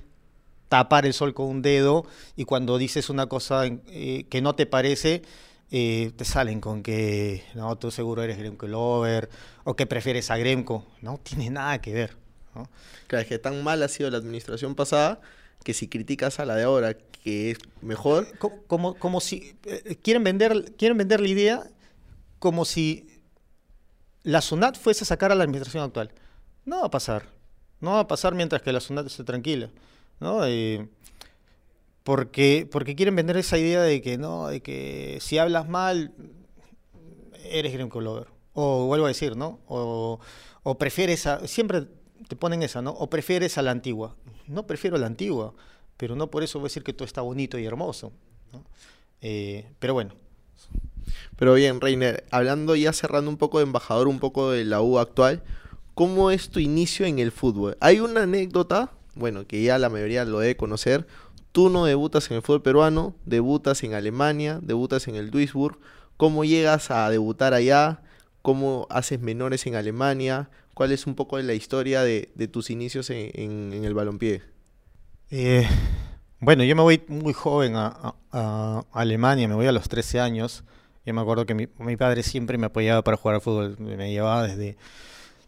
tapar el sol con un dedo y cuando dices una cosa eh, que no te parece, eh, te salen con que no, tú seguro eres Gremco Lover o que prefieres a Gremco. No tiene nada que ver. ¿no? Claro, es que tan mal ha sido la administración pasada que si criticas a la de ahora, que es mejor, Co- Como, como si eh, quieren vender, quieren vender la idea como si la SUNAT fuese a sacar a la administración actual. No va a pasar. No va a pasar mientras que la SUNAT esté tranquila. ¿no? Eh, porque, porque quieren vender esa idea de que no, de que si hablas mal, eres Gremco Lover. O vuelvo a decir, ¿no? O, o prefieres a. Siempre te ponen esa, ¿no? O prefieres a la antigua. No prefiero la antigua, pero no por eso voy a decir que todo está bonito y hermoso. Eh, pero bueno, Pero bien, Reiner, hablando ya cerrando un poco de embajador, un poco de la U actual, ¿cómo es tu inicio en el fútbol? Hay una anécdota, bueno, que ya la mayoría lo debe conocer. Tú no debutas en el fútbol peruano, debutas en Alemania, debutas en el Duisburg. ¿Cómo llegas a debutar allá? ¿Cómo haces menores en Alemania? ¿Cuál es un poco la historia de, de tus inicios en, en- en el balompié? Eh, bueno, yo me voy muy joven a, a- a Alemania, me voy a los 13 años. Yo me acuerdo que mi, mi padre siempre me apoyaba para jugar al fútbol, me llevaba desde,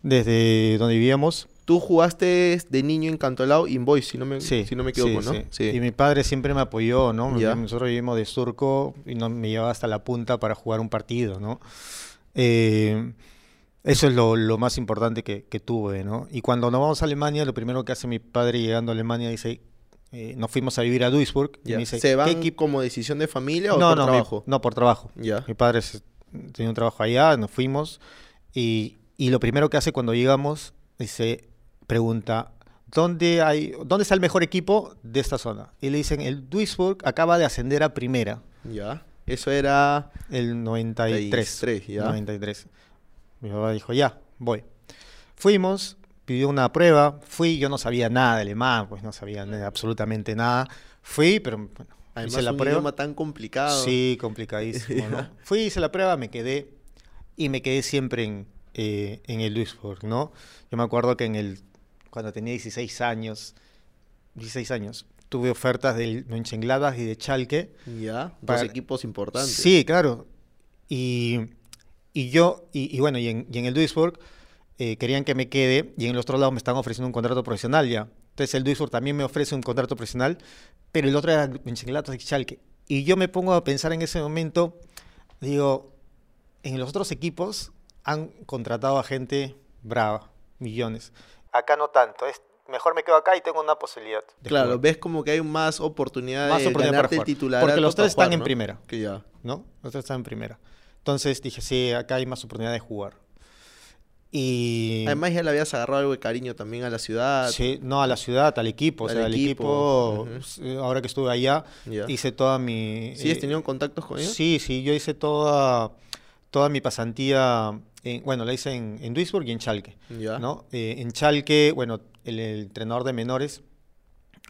desde donde vivíamos. Tú jugaste de niño en Cantolao y en Boys, si no me, Sí, si no me equivoco, sí, ¿no? sí. Y mi padre siempre me apoyó, ¿no? Ya. Nosotros vivimos de surco y no, me llevaba hasta la punta para jugar un partido, ¿no? Eh, eso es lo, lo más importante que, que tuve, ¿no? Y cuando nos vamos a Alemania, lo primero que hace mi padre llegando a Alemania dice, eh, nos fuimos a vivir a Duisburg. y Ya. me dice, ¿Se ¿qué van equipo? como decisión de familia o No, por no, mi- trabajo? no, por trabajo. Ya. Mi padre se- tenía un trabajo allá, nos fuimos y, y lo primero que hace cuando llegamos, dice, pregunta, ¿dónde, hay, ¿dónde está el mejor equipo de esta zona? Y le dicen, el Duisburg acaba de ascender a primera, Ya. Eso era. el 93. 93, ya. 93. Mi papá dijo, ya, voy. Fuimos, pidió una prueba, fui, yo no sabía nada de alemán, pues no sabía nada, absolutamente nada. Fui, pero bueno, Además, hice la un prueba. idioma tan complicado. Sí, complicadísimo, ¿no? Fui, hice la prueba, me quedé y me quedé siempre en, eh, en el Duisburg, ¿no? Yo me acuerdo que en el, cuando tenía 16 años, 16 años. Tuve ofertas del Mönchengladbach y de Schalke. Ya, dos Para- equipos importantes. Sí, claro. Y, y yo, y, y bueno, y en, y en el Duisburg eh, querían que me quede y en el otro lado me estaban ofreciendo un contrato profesional ya. Entonces el Duisburg también me ofrece un contrato profesional, pero el otro era Mönchengladbach y Schalke. Y yo me pongo a pensar en ese momento, digo, en los otros equipos han contratado a gente brava, millones. Acá no tanto, es mejor me quedo acá y tengo una posibilidad. Claro, jugar. ves como que hay más oportunidad Más de oportunidad para el titular. Porque los tres están en primera. Que ya. ¿no? Nosotros estaba en primera. Entonces dije, sí, acá hay más oportunidad de jugar. Y Además ya le habías agarrado algo de cariño también a la ciudad. sí, no a la ciudad, al equipo, o Al sea, al equipo, equipo, ujú. sí, ahora que estuve allá, Ya. hice toda mi... ¿Sigues eh, teniendo contactos con ellos? Sí, sí, yo hice toda, toda mi pasantía, en- bueno, la hice en, en Duisburg y en Schalke, Ya. ¿no? Eh, en Schalke, bueno, el, el entrenador de menores,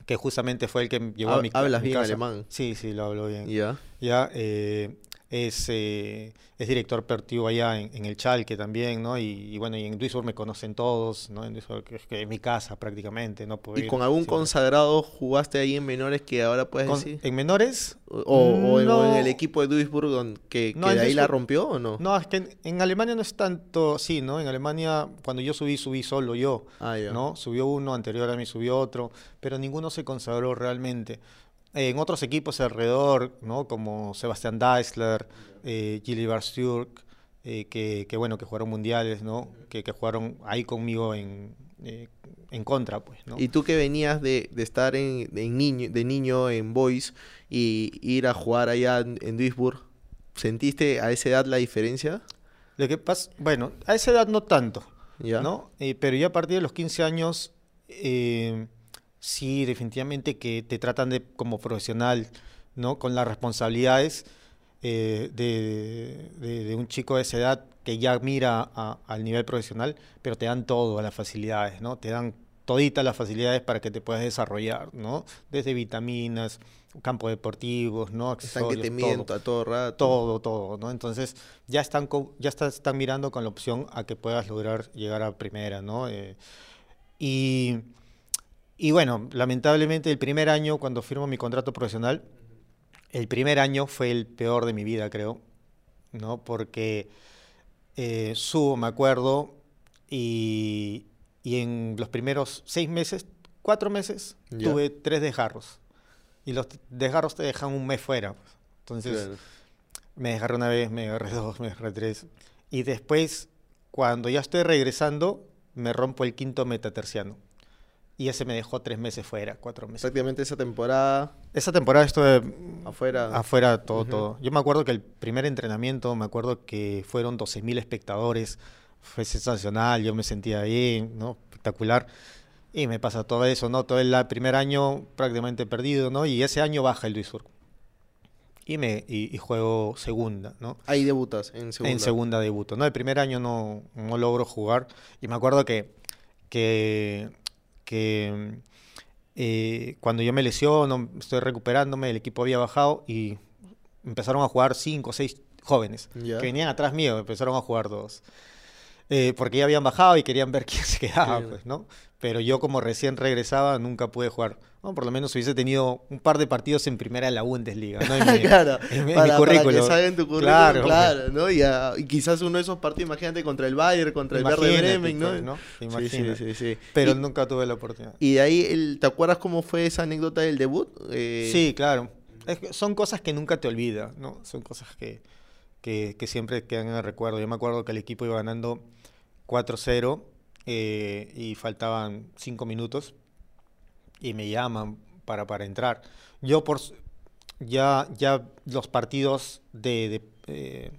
que justamente fue el que llevó a mi hablas mi bien casa. alemán. Sí, sí, lo hablo bien. Ya. ya eh, es, eh, es director operativo allá en, en el Chalque también, ¿no? Y, y bueno, y en Duisburg me conocen todos, ¿no? En Duisburg, que es, que es mi casa prácticamente, ¿no? Puedo ¿Y ir con algún siempre. consagrado jugaste ahí en menores que ahora puedes Con- decir? ¿En menores? O, o en, o en No. el equipo de Duisburg que, No, que en de ahí la Duisburg- rompió o no? No, es que en, en Alemania no es tanto así, ¿no? En Alemania, cuando yo subí, subí solo yo, Ah. ¿no? Subió uno, anterior a mí subió otro, pero ninguno se consagró realmente. En otros equipos alrededor, ¿no? Como Sebastian Deisler, eh, Gilly Barsturk, eh, que, que, bueno, que jugaron mundiales, ¿no? Que, que jugaron ahí conmigo en, eh, en contra, pues, ¿no? Y tú que venías de, de estar en, en niño, de niño en Boys y ir a jugar allá en, en Duisburg, ¿sentiste a esa edad la diferencia? Lo que pasa, bueno, a esa edad no tanto, ¿Ya? ¿no? Eh, pero ya a partir de los 15 años, eh, sí, definitivamente que te tratan de como profesional, ¿no? Con las responsabilidades eh, de, de- de un chico de esa edad que ya mira a- al nivel profesional, pero te dan todo, las facilidades, ¿no? Te dan toditas las facilidades para que te puedas desarrollar, ¿no? Desde vitaminas, campos deportivos, ¿no? Están que te Accesorios, todo a todo rato. todo, todo, ¿no? Entonces ya están, ya está- están mirando con la opción a que puedas lograr llegar a primera, ¿no? Eh, y, y bueno, lamentablemente el primer año, cuando firmo mi contrato profesional, el primer año fue el peor de mi vida, creo, ¿no? Porque eh, subo, me acuerdo, y, y en los primeros seis meses, cuatro meses, tuve tres desgarros. Y los desgarros te dejan un mes fuera. pues. Entonces, Claro. me desgarré una vez, me agarré dos, me agarré tres. Y después, cuando ya estoy regresando, me rompo el quinto metaterciano. Y ese me dejó tres meses fuera, cuatro meses. Prácticamente esa temporada Esa temporada estuve afuera. afuera todo, Ujú. todo. Yo me acuerdo que el primer entrenamiento, me acuerdo que fueron 12.000 espectadores. Fue sensacional, yo me sentía bien, ¿no? Espectacular. Y me pasa todo eso, ¿no? Todo el primer año prácticamente perdido, ¿no? Y ese año baja el Duisburg. Y, me, y, y juego segunda, ¿no? Ahí debutas en segunda. En segunda debuto, ¿no? El primer año no, no logro jugar. Y me acuerdo que, que, que eh, cuando yo me lesiono, estoy recuperándome, el equipo había bajado y empezaron a jugar cinco o seis jóvenes que venían atrás mío, empezaron a jugar todos. Eh, porque ya habían bajado y querían ver quién se quedaba, pues, ¿no? Pero yo como recién regresaba nunca pude jugar. Por lo menos hubiese tenido un par de partidos en primera de la Bundesliga, ¿no? En mi- claro, en en mi para, para que currículo. salga en tu currículum, Claro, claro, ¿no? Y, ah, y quizás uno de esos partidos, imagínate, contra el Bayern, contra el Werder Bremen, ¿no? ¿no? Sí, sí, sí, sí. Pero y, nunca tuve la oportunidad. y de ahí, el, ¿te acuerdas cómo fue esa anécdota del debut? Eh, Sí, claro. Es que son cosas que nunca te olvidas, ¿no? Son cosas que, que, que siempre quedan en el recuerdo. Yo me acuerdo que el equipo iba ganando 4-0 eh, y faltaban 5 minutos y me llaman para, para entrar. Yo por ya, ya los partidos de, de, eh,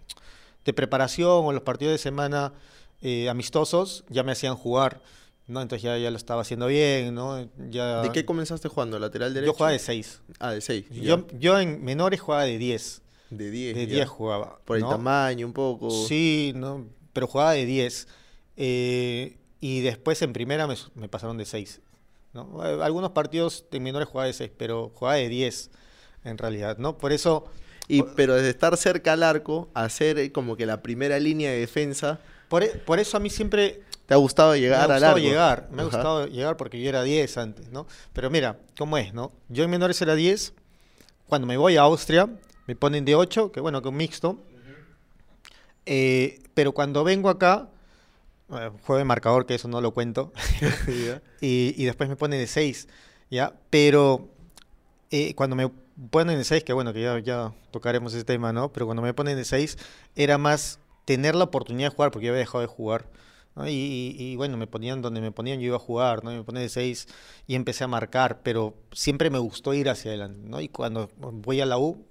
de preparación o los partidos de semana eh, amistosos ya me hacían jugar, ¿no? Entonces ya, ya lo estaba haciendo bien, ¿no? Ya, ¿De qué comenzaste jugando? ¿Lateral derecho? yo jugaba de 6. Ah, de 6. Yo, yo en menores jugaba de 10. De 10. De ya. 10 jugaba. Por el tamaño un poco. Sí, ¿no? pero jugaba de 10. Eh, y después en primera me, me pasaron de 6. ¿no? Algunos partidos de menores jugaba de 6, pero jugaba de 10 en realidad. ¿no? Por eso, Y, pero desde estar cerca al arco a ser eh, como que la primera línea de defensa, Por, e- por eso a mí siempre ¿Te ha gustado llegar me ha gustado llegar, me ha gustado llegar porque yo era 10 antes, ¿no? Pero mira, ¿cómo es, no? Yo en menores era 10, cuando me voy a Austria me ponen de 8, que bueno, que un mixto. Eh, pero cuando vengo acá, eh, juego de marcador, que eso no lo cuento, y, y después me ponen de 6, ¿ya? Pero eh, cuando me ponen de 6, que bueno, que ya, ya tocaremos ese tema, ¿no? Pero cuando me ponen de 6, era más tener la oportunidad de jugar, porque yo había dejado de jugar. ¿no? Y, y- y, bueno, me ponían donde me ponían, yo iba a jugar, ¿no? Y me ponen de 6 y empecé a marcar, pero siempre me gustó ir hacia adelante, ¿no? Y cuando voy a la U,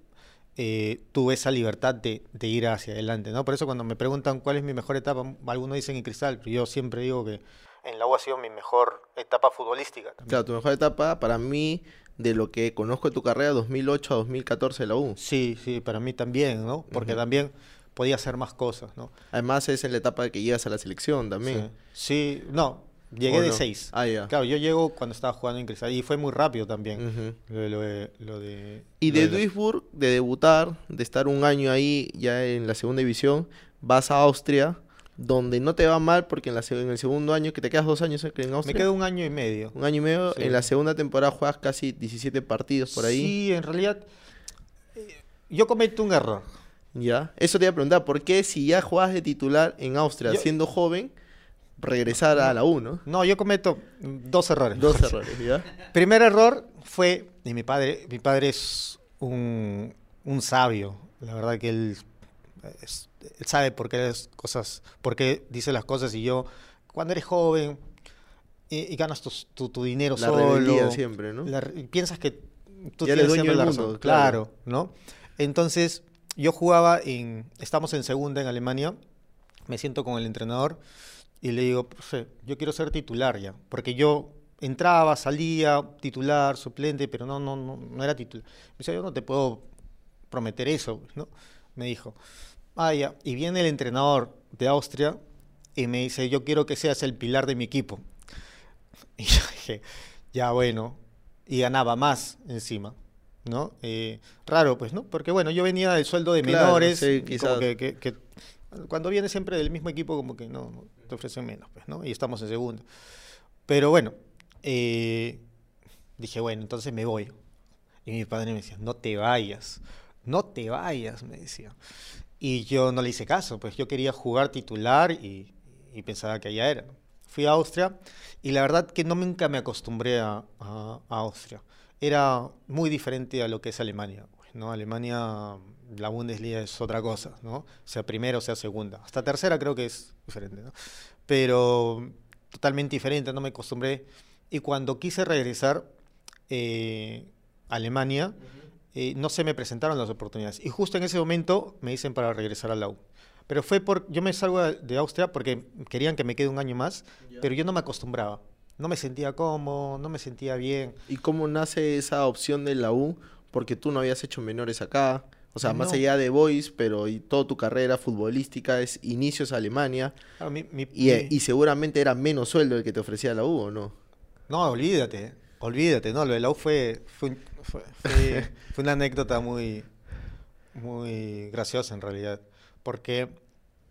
eh, tuve esa libertad de, de ir hacia adelante, ¿no? Por eso cuando me preguntan cuál es mi mejor etapa, algunos dicen en Cristal, pero yo siempre digo que en la U ha sido mi mejor etapa futbolística. también. Claro, tu mejor etapa para mí, de lo que conozco de tu carrera, 2008 a 2014 de la U. Sí, sí, para mí también, ¿no? Porque también podía hacer más cosas, ¿no? Además es en la etapa que llegas a la selección también. Sí, Sí, no, llegué ¿O de no? seis. Ah, ya. Claro, yo llego cuando estaba jugando en Cristal y fue muy rápido también. Lo de, lo de, lo de- Y lo de de Duisburg, de debutar, de estar un año ahí ya en la segunda división, vas a Austria, donde no te va mal porque en, la, en el segundo año, que te quedas dos años en en Austria, Me quedo un año y medio. un año y medio, Sí. en la segunda temporada juegas casi 17 partidos por ahí. Sí, en realidad eh, yo cometo un error. ¿Ya? Eso te iba a preguntar, ¿por qué si ya jugabas de titular en Austria Yo- siendo joven, regresar a la U, ¿no? No, yo cometo dos errores. Dos errores, ¿ya? Primer error fue de mi padre. Mi padre es un, un sabio. La verdad que él, es- él sabe por qué las cosas, por qué dice las cosas y yo, cuando eres joven y, y ganas tus- tu, tu dinero La solo, siempre, ¿no? la y piensas que tú Ya tienes siempre la mundo, razón. claro. Claro, ¿no? Entonces, yo jugaba en, estamos en segunda en Alemania, me siento con el entrenador y le digo, profe, yo quiero ser titular ya, porque yo entraba, salía, titular, suplente, pero no, no, no, no era titular. Me decía, yo no te puedo prometer eso, ¿no? Me dijo, ah, ya, y viene el entrenador de Austria y me dice, yo quiero que seas el pilar de mi equipo. Y yo dije, ya bueno, y ganaba más encima, ¿no? Eh, raro, pues, ¿no? Porque bueno, yo venía del sueldo de Claro, menores, sí, como que, que- que cuando vienes siempre del mismo equipo, como que no, no, ofrecen menos, pues, ¿no? Y estamos en segundo. Pero bueno, eh, dije, bueno, entonces me voy. Y mi padre me decía, no te vayas, no te vayas, me decía. Y yo no le hice caso, pues yo quería jugar titular y, y pensaba que allá era. Fui a Austria y la verdad que no nunca me acostumbré a, a- a Austria. Era muy diferente a lo que es Alemania. pues, ¿no? Alemania, la Bundesliga es otra cosa, ¿no? Sea primera o sea segunda. Hasta tercera creo que es diferente, ¿no? Pero totalmente diferente, no me acostumbré. Y cuando quise regresar eh, a Alemania, eh, no se me presentaron las oportunidades. Y justo en ese momento me dicen para regresar a la U. Pero fue por, yo me salgo de- de Austria porque querían que me quede un año más, pero yo no me acostumbraba. No me sentía cómodo, no me sentía bien. ¿Y cómo nace esa opción de la U? Porque tú no habías hecho menores acá. O sea, más No. allá de Boys, pero y toda tu carrera futbolística es inicios a Alemania. Claro, mi- mi- Y, eh, mi- y seguramente era menos sueldo el que te ofrecía la U, ¿o no? No, olvídate, olvídate, no, lo de la U fue, fue, fue- fue- fue una anécdota muy, muy graciosa en realidad, porque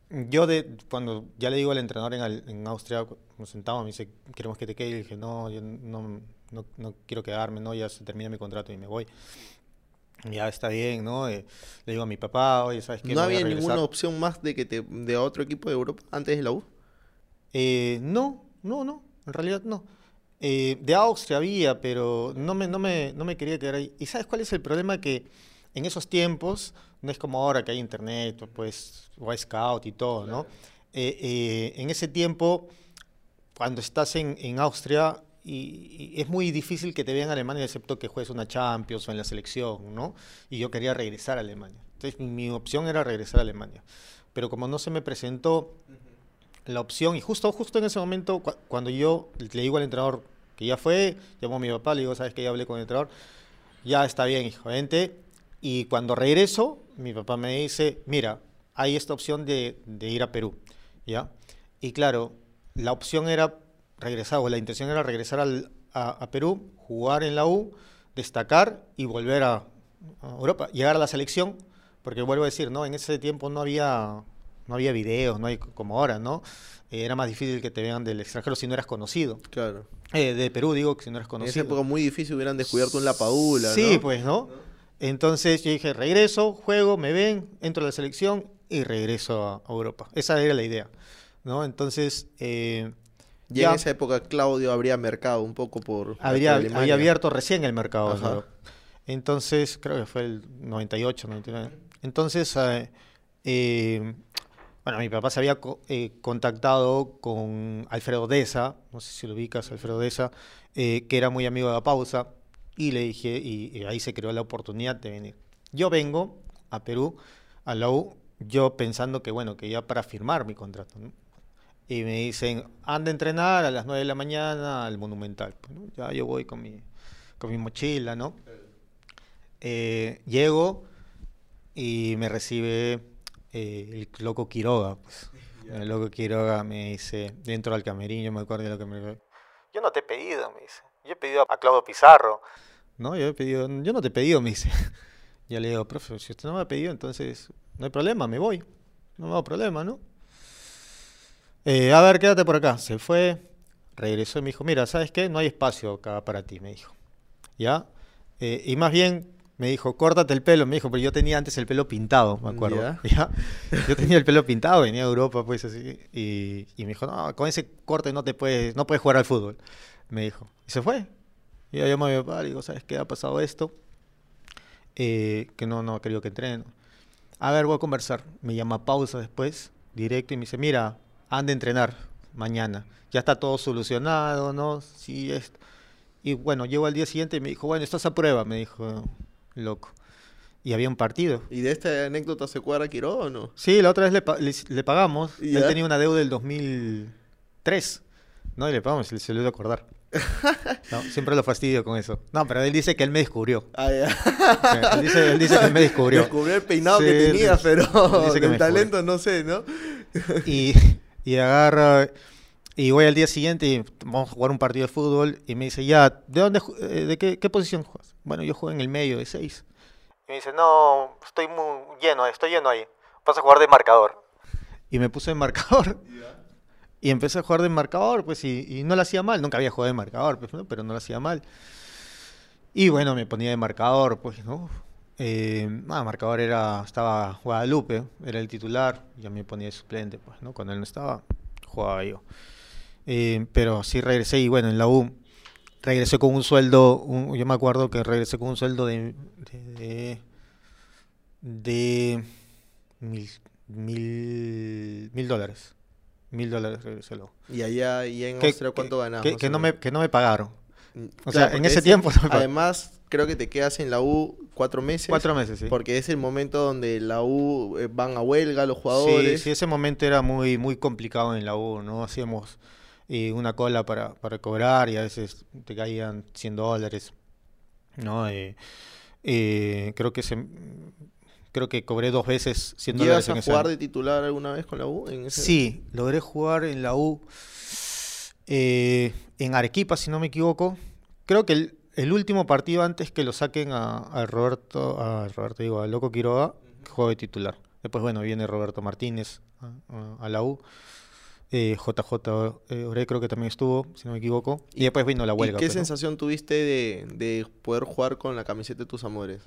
yo de, cuando ya le digo al entrenador en, Al- en Austria, nos sentamos, me dice, queremos que te quede, y dije, no, yo no, no, no quiero quedarme, no, ya se termina mi contrato y me voy. Ya está bien, ¿no? Eh, le digo a mi papá, oye, ¿sabes qué? ¿No había ninguna regresar". opción más de que te de otro equipo de Europa antes de la U? Eh, no, no, no, en realidad no. Eh, de Austria había, pero no me, no, me, no me quería quedar ahí. ¿Y sabes cuál es el problema? Que en esos tiempos, no es como ahora que hay internet, pues, o scout y todo, ¿no? Eh, eh, en ese tiempo, cuando estás en, en Austria, y, y es muy difícil que te vean a Alemania, excepto que juegues una Champions o en la selección, ¿no? Y yo quería regresar a Alemania. Entonces, mi, mi opción era regresar a Alemania. Pero como no se me presentó la opción, y justo, justo en ese momento, cua- cuando yo le digo al entrenador que ya fue, llamo a mi papá, le digo, ¿sabes que Ya hablé con el entrenador, ya está bien, hijo, vente. Y cuando regreso, mi papá me dice, mira, hay esta opción de, de ir a Perú, ¿ya? Y claro, la opción era regresar, o la intención era regresar al- a, a Perú, jugar en la U, destacar y volver a, a Europa, llegar a la selección, porque vuelvo a decir, ¿no? En ese tiempo no había no había videos, no hay como ahora, ¿no? Eh, era más difícil que te vean del extranjero si no eras conocido. Claro. Eh, de Perú, digo, que si no eras En esa conocido. época muy difícil hubieran descubierto un Lapadula, Sí, ¿no? pues, ¿no? Entonces yo dije, regreso, juego, me ven, entro a la selección y regreso a, a Europa. Esa era la idea, ¿no? Entonces, eh, Y ya en esa época Claudio habría mercado un poco por habría, por había abierto recién el mercado. Entonces, creo que fue el 98, 99. Entonces, eh, eh, bueno, mi papá se había co- eh, contactado con Alfredo Deza, no sé si lo ubicas, Alfredo Deza, eh, que era muy amigo de la pausa, y le dije, y, y ahí se creó la oportunidad de venir. Yo vengo a Perú, a la U, yo pensando que, bueno, que ya para firmar mi contrato, ¿no? Y me dicen, anda a entrenar a las 9 de la mañana al Monumental. Pues, ¿no? Ya yo voy con mi, con mi mochila, ¿no? Eh, llego y me recibe eh, el loco Quiroga. Pues. El loco Quiroga me dice, dentro del camerino, me acuerdo de lo que me dijo, Yo no te he pedido, me dice. Yo he pedido a Claudio Pizarro. No, yo he pedido, yo no te he pedido, me dice. Ya le digo, profe, si usted no me ha pedido, entonces no hay problema, me voy. No me hago problema, ¿no? Eh, a ver, quédate por acá. Se fue, regresó y me dijo, mira, ¿sabes qué? No hay espacio acá para ti, me dijo. ¿Ya? Eh, y más bien me dijo, córtate el pelo, me dijo, pero yo tenía antes el pelo pintado, me acuerdo. Ya. ¿Ya? Yo tenía el pelo pintado, venía de Europa, pues así. Y, y me dijo, no, con ese corte no te puedes, no puedes jugar al fútbol. Me dijo. Y se fue. Y yo llamé a mi papá, le digo, ¿sabes qué? Ha pasado esto. Eh, que no, no ha querido que entrene. A ver, voy a conversar. Me llama pausa después, directo, y me dice, mira, anda a entrenar mañana. Ya está todo solucionado, ¿no? Sí, esto. Y bueno, llego al día siguiente y me dijo, bueno, estás a prueba, me dijo, loco. Y había un partido. ¿Y de esta anécdota se cuadra Quiroga o no? Sí, la otra vez le, pa- le, le pagamos. Él tenía una deuda del 2003. ¿no? Y le pagamos, se, le dio a acordar. No, siempre lo fastidio con eso. No, pero él dice que él me descubrió. Ah. Sí, él, dice, él dice que él me descubrió. Descubrió el peinado Sí, que dice- pero el talento no sé, ¿no? Y, y agarra. Y voy al día siguiente y vamos a jugar un partido de fútbol. Y me dice, ya, ¿de dónde, eh, de qué, qué posición juegas? Bueno, yo juego en el medio de seis. Y me dice, no, estoy muy lleno, estoy lleno ahí. Vas a jugar de marcador. Y me puse de marcador. Y empecé a jugar de marcador, pues, y, y no lo hacía mal. Nunca había jugado de marcador, pues, ¿no? pero no lo hacía mal. Y bueno, me ponía de marcador, pues, ¿no? Eh, nada, marcador era, estaba Guadalupe, era el titular, ya me ponía de suplente, pues, ¿no? Cuando él no estaba, jugaba yo. Eh, pero sí regresé y bueno, en la U regresé con un sueldo, un- yo me acuerdo que regresé con un sueldo de, de, de, de mil, mil, mil dólares. Mil dólares regresé a U. Y allá y en Que- Austria, ¿cuánto que- ganabas? que- que no me, que no me pagaron. Mm, o sea, en ese es- tiempo no me. Además, creo que te quedas en la U cuatro meses. Cuatro meses, sí. Porque es el momento donde la U eh, van a huelga los Sí, jugadores. sí, ese momento era muy, muy complicado en la U, ¿no? Hacíamos eh, una cola para, para cobrar y a veces te caían 100 dólares, ¿no? Eh, eh, creo que se, creo que cobré dos veces 100 dólares ¿Llegas a jugar de titular alguna vez con la U? En ese- Sí, logré jugar en la U en Arequipa, si no me equivoco. Creo que el, el último partido antes que lo saquen a, a Roberto, a Roberto digo, a Loco Quiroga, juego de titular. Después, bueno, viene Roberto Martínez a, la U. Eh, JJ eh, Ore creo que también estuvo, si no me equivoco. Y después vino la ¿Y huelga. qué pues, sensación tuviste de, de poder jugar con la camiseta de tus amores?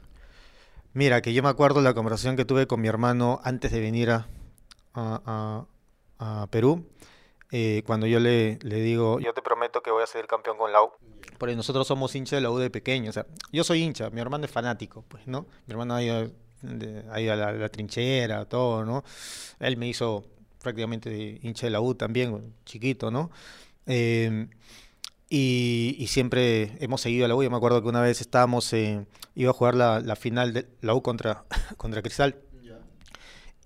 Mira, que yo me acuerdo la conversación que tuve con mi hermano antes de venir a, a- a- a Perú, eh, cuando yo le, le digo, yo te prometo que voy a ser campeón con la U. Porque nosotros somos hinchas de la U de pequeño, o sea, yo soy hincha, mi hermano es fanático, pues, ¿no? Mi hermano ha ido, ha ido a la, la trinchera, todo, ¿no? Él me hizo prácticamente hincha de la U también, chiquito, ¿no? Eh, y, y siempre hemos seguido a la U. Yo me acuerdo que una vez estábamos, eh, iba a jugar la, la final de la U contra, contra Cristal.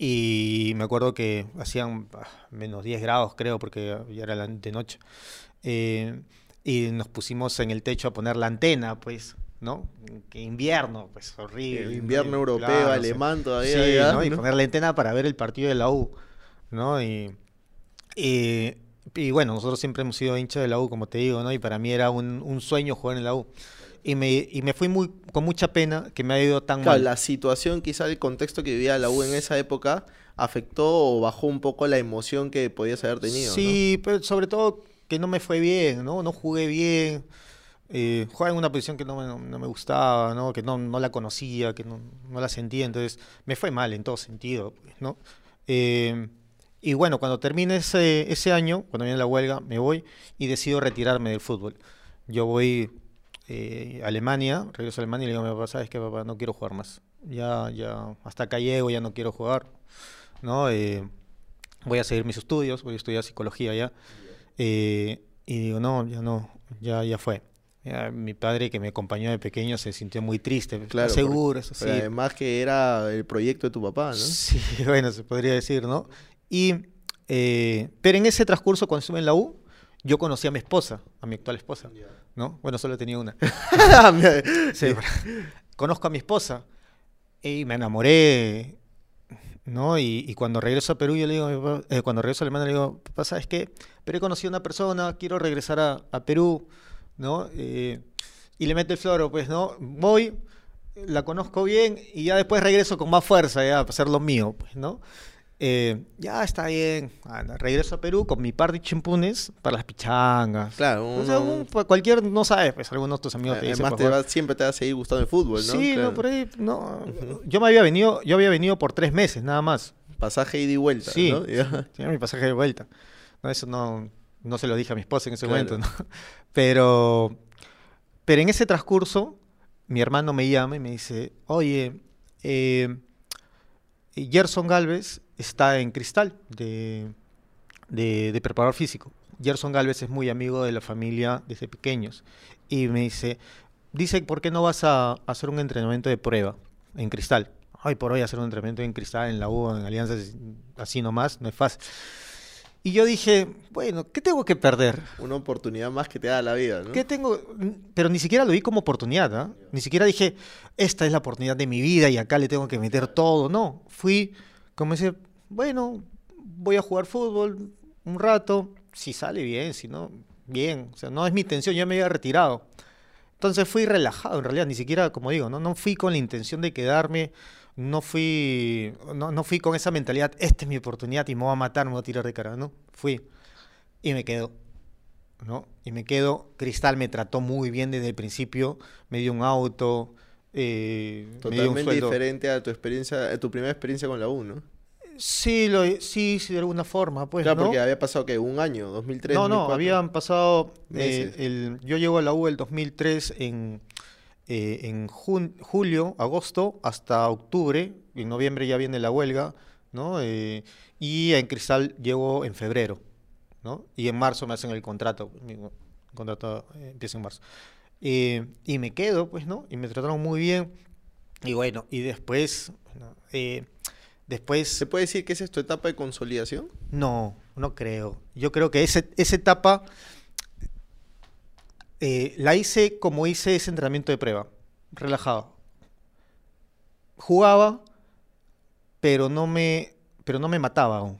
Y me acuerdo que hacían menos 10 grados, creo, porque ya era de noche. Eh, y nos pusimos en el techo a poner la antena, pues, ¿no? Que invierno, pues, horrible. El ¿no? invierno europeo, claro, alemán todavía. Sí, ya, ¿no? Y poner la antena para ver el partido de la U, ¿no? Y, y, y bueno, nosotros siempre hemos sido hinchas de la U, como te digo, ¿no? Y para mí era un, un sueño jugar en la U. Y me, y me fui muy, con mucha pena que me haya ido tan Claro, mal. la situación, quizá el contexto que vivía la U en esa época, afectó o bajó un poco la emoción que podías haber tenido. Sí, pero sobre todo que no me fue bien, ¿no? No jugué bien. Eh, jugaba en una posición que no, me- no- no me gustaba, ¿no? Que no, no la conocía, que no, no la sentía. Entonces, me fue mal en todo sentido, pues, ¿no? Eh, y bueno, cuando termine ese, ese año, cuando viene la huelga, me voy y decido retirarme del fútbol. Yo voy eh, Alemania, regreso a Alemania y le digo a mi papá, ¿sabes qué, papá? No quiero jugar más. Ya, ya, hasta acá llego, ya no quiero jugar, ¿no? Eh, voy a seguir mis estudios, voy a estudiar psicología ya. Eh, y digo, no, ya no, ya, ya fue. Ya, mi padre que me acompañó de pequeño se sintió muy triste, Claro, seguro, eso sí. Además que era el proyecto de tu papá, ¿no? Sí, bueno, se podría decir, ¿no? Y, eh, pero en ese transcurso, cuando estuve en la U, yo conocí a mi esposa, a mi actual esposa, ¿no? Bueno, solo tenía una. Sí, conozco a mi esposa y me enamoré, ¿no? Y, y cuando regreso a Perú, yo le digo, a eh, cuando regreso a Alemania, le digo, papá, ¿sabes qué? Pero he conocido a una persona, quiero regresar a, a Perú, ¿no? Eh, y le meto el floro, pues, ¿no? Voy, la conozco bien y ya después regreso con más fuerza, ya, para hacer lo mío, pues, ¿no? Eh, ya está bien, anda, regreso a Perú con mi par de chimpunes para las pichangas. Claro, O sea, uno- un- pa- cualquier, no sabes, pues algunos de tus amigos te dicen. Además siempre te va a seguir gustando el fútbol, ¿no? Sí, Claro. no, por ahí, no. Yo me había venido, yo había venido por tres meses, nada más. Pasaje ida y vuelta, Sí, ¿no? Tenía mi pasaje de vuelta. No, eso no, no se lo dije a mi esposa en ese Claro. momento, ¿no? Pero, pero en ese transcurso, mi hermano me llama y me dice, oye, eh, Gerson Galvez está en Cristal de, de, de preparador físico. Gerson Galvez es muy amigo de la familia desde pequeños. Y me dice, dice, ¿por qué no vas a hacer un entrenamiento de prueba en Cristal? Hoy por hoy hacer un entrenamiento en Cristal, en la U, en Alianza, así nomás, no es fácil. Y yo dije, bueno, ¿qué tengo que perder? Una oportunidad más que te da la vida, ¿no? ¿Qué tengo? Pero ni siquiera lo vi como oportunidad, ¿ah? Ni siquiera dije, esta es la oportunidad de mi vida y acá le tengo que meter todo. No, fui como ese, bueno, voy a jugar fútbol un rato, si sale bien, si no, bien. O sea, no es mi intención, ya me había retirado. Entonces fui relajado, en realidad, ni siquiera, como digo, no, no fui con la intención de quedarme, no fui, no, no fui con esa mentalidad, esta es mi oportunidad y me voy a matar, me voy a tirar de cara, no, fui y me quedo. ¿no? Y me quedo, Cristal me trató muy bien desde el principio, me dio un auto, eh, me dio un Totalmente diferente a tu experiencia, a tu primera experiencia con la U, ¿no? Sí, lo, sí, sí, de alguna forma, pues, claro, ¿no? porque había pasado que un año, 2003, No, no, 2004. habían pasado, eh, el, yo llego a la U el 2003 en, eh, en jun- julio, agosto, hasta octubre, en noviembre ya viene la huelga, ¿no? Eh, y en Cristal llego en febrero, ¿no? Y en marzo me hacen el contrato, mi contrato eh, empieza en marzo. Eh, y me quedo, pues, ¿no? Y me trataron muy bien. Y bueno, y después, ¿no? Después... ¿Se puede decir que esa es tu etapa de consolidación? No, no creo. Yo creo que ese, esa etapa eh, la hice como hice ese entrenamiento de prueba, relajado. Jugaba, pero no me, pero no me mataba aún.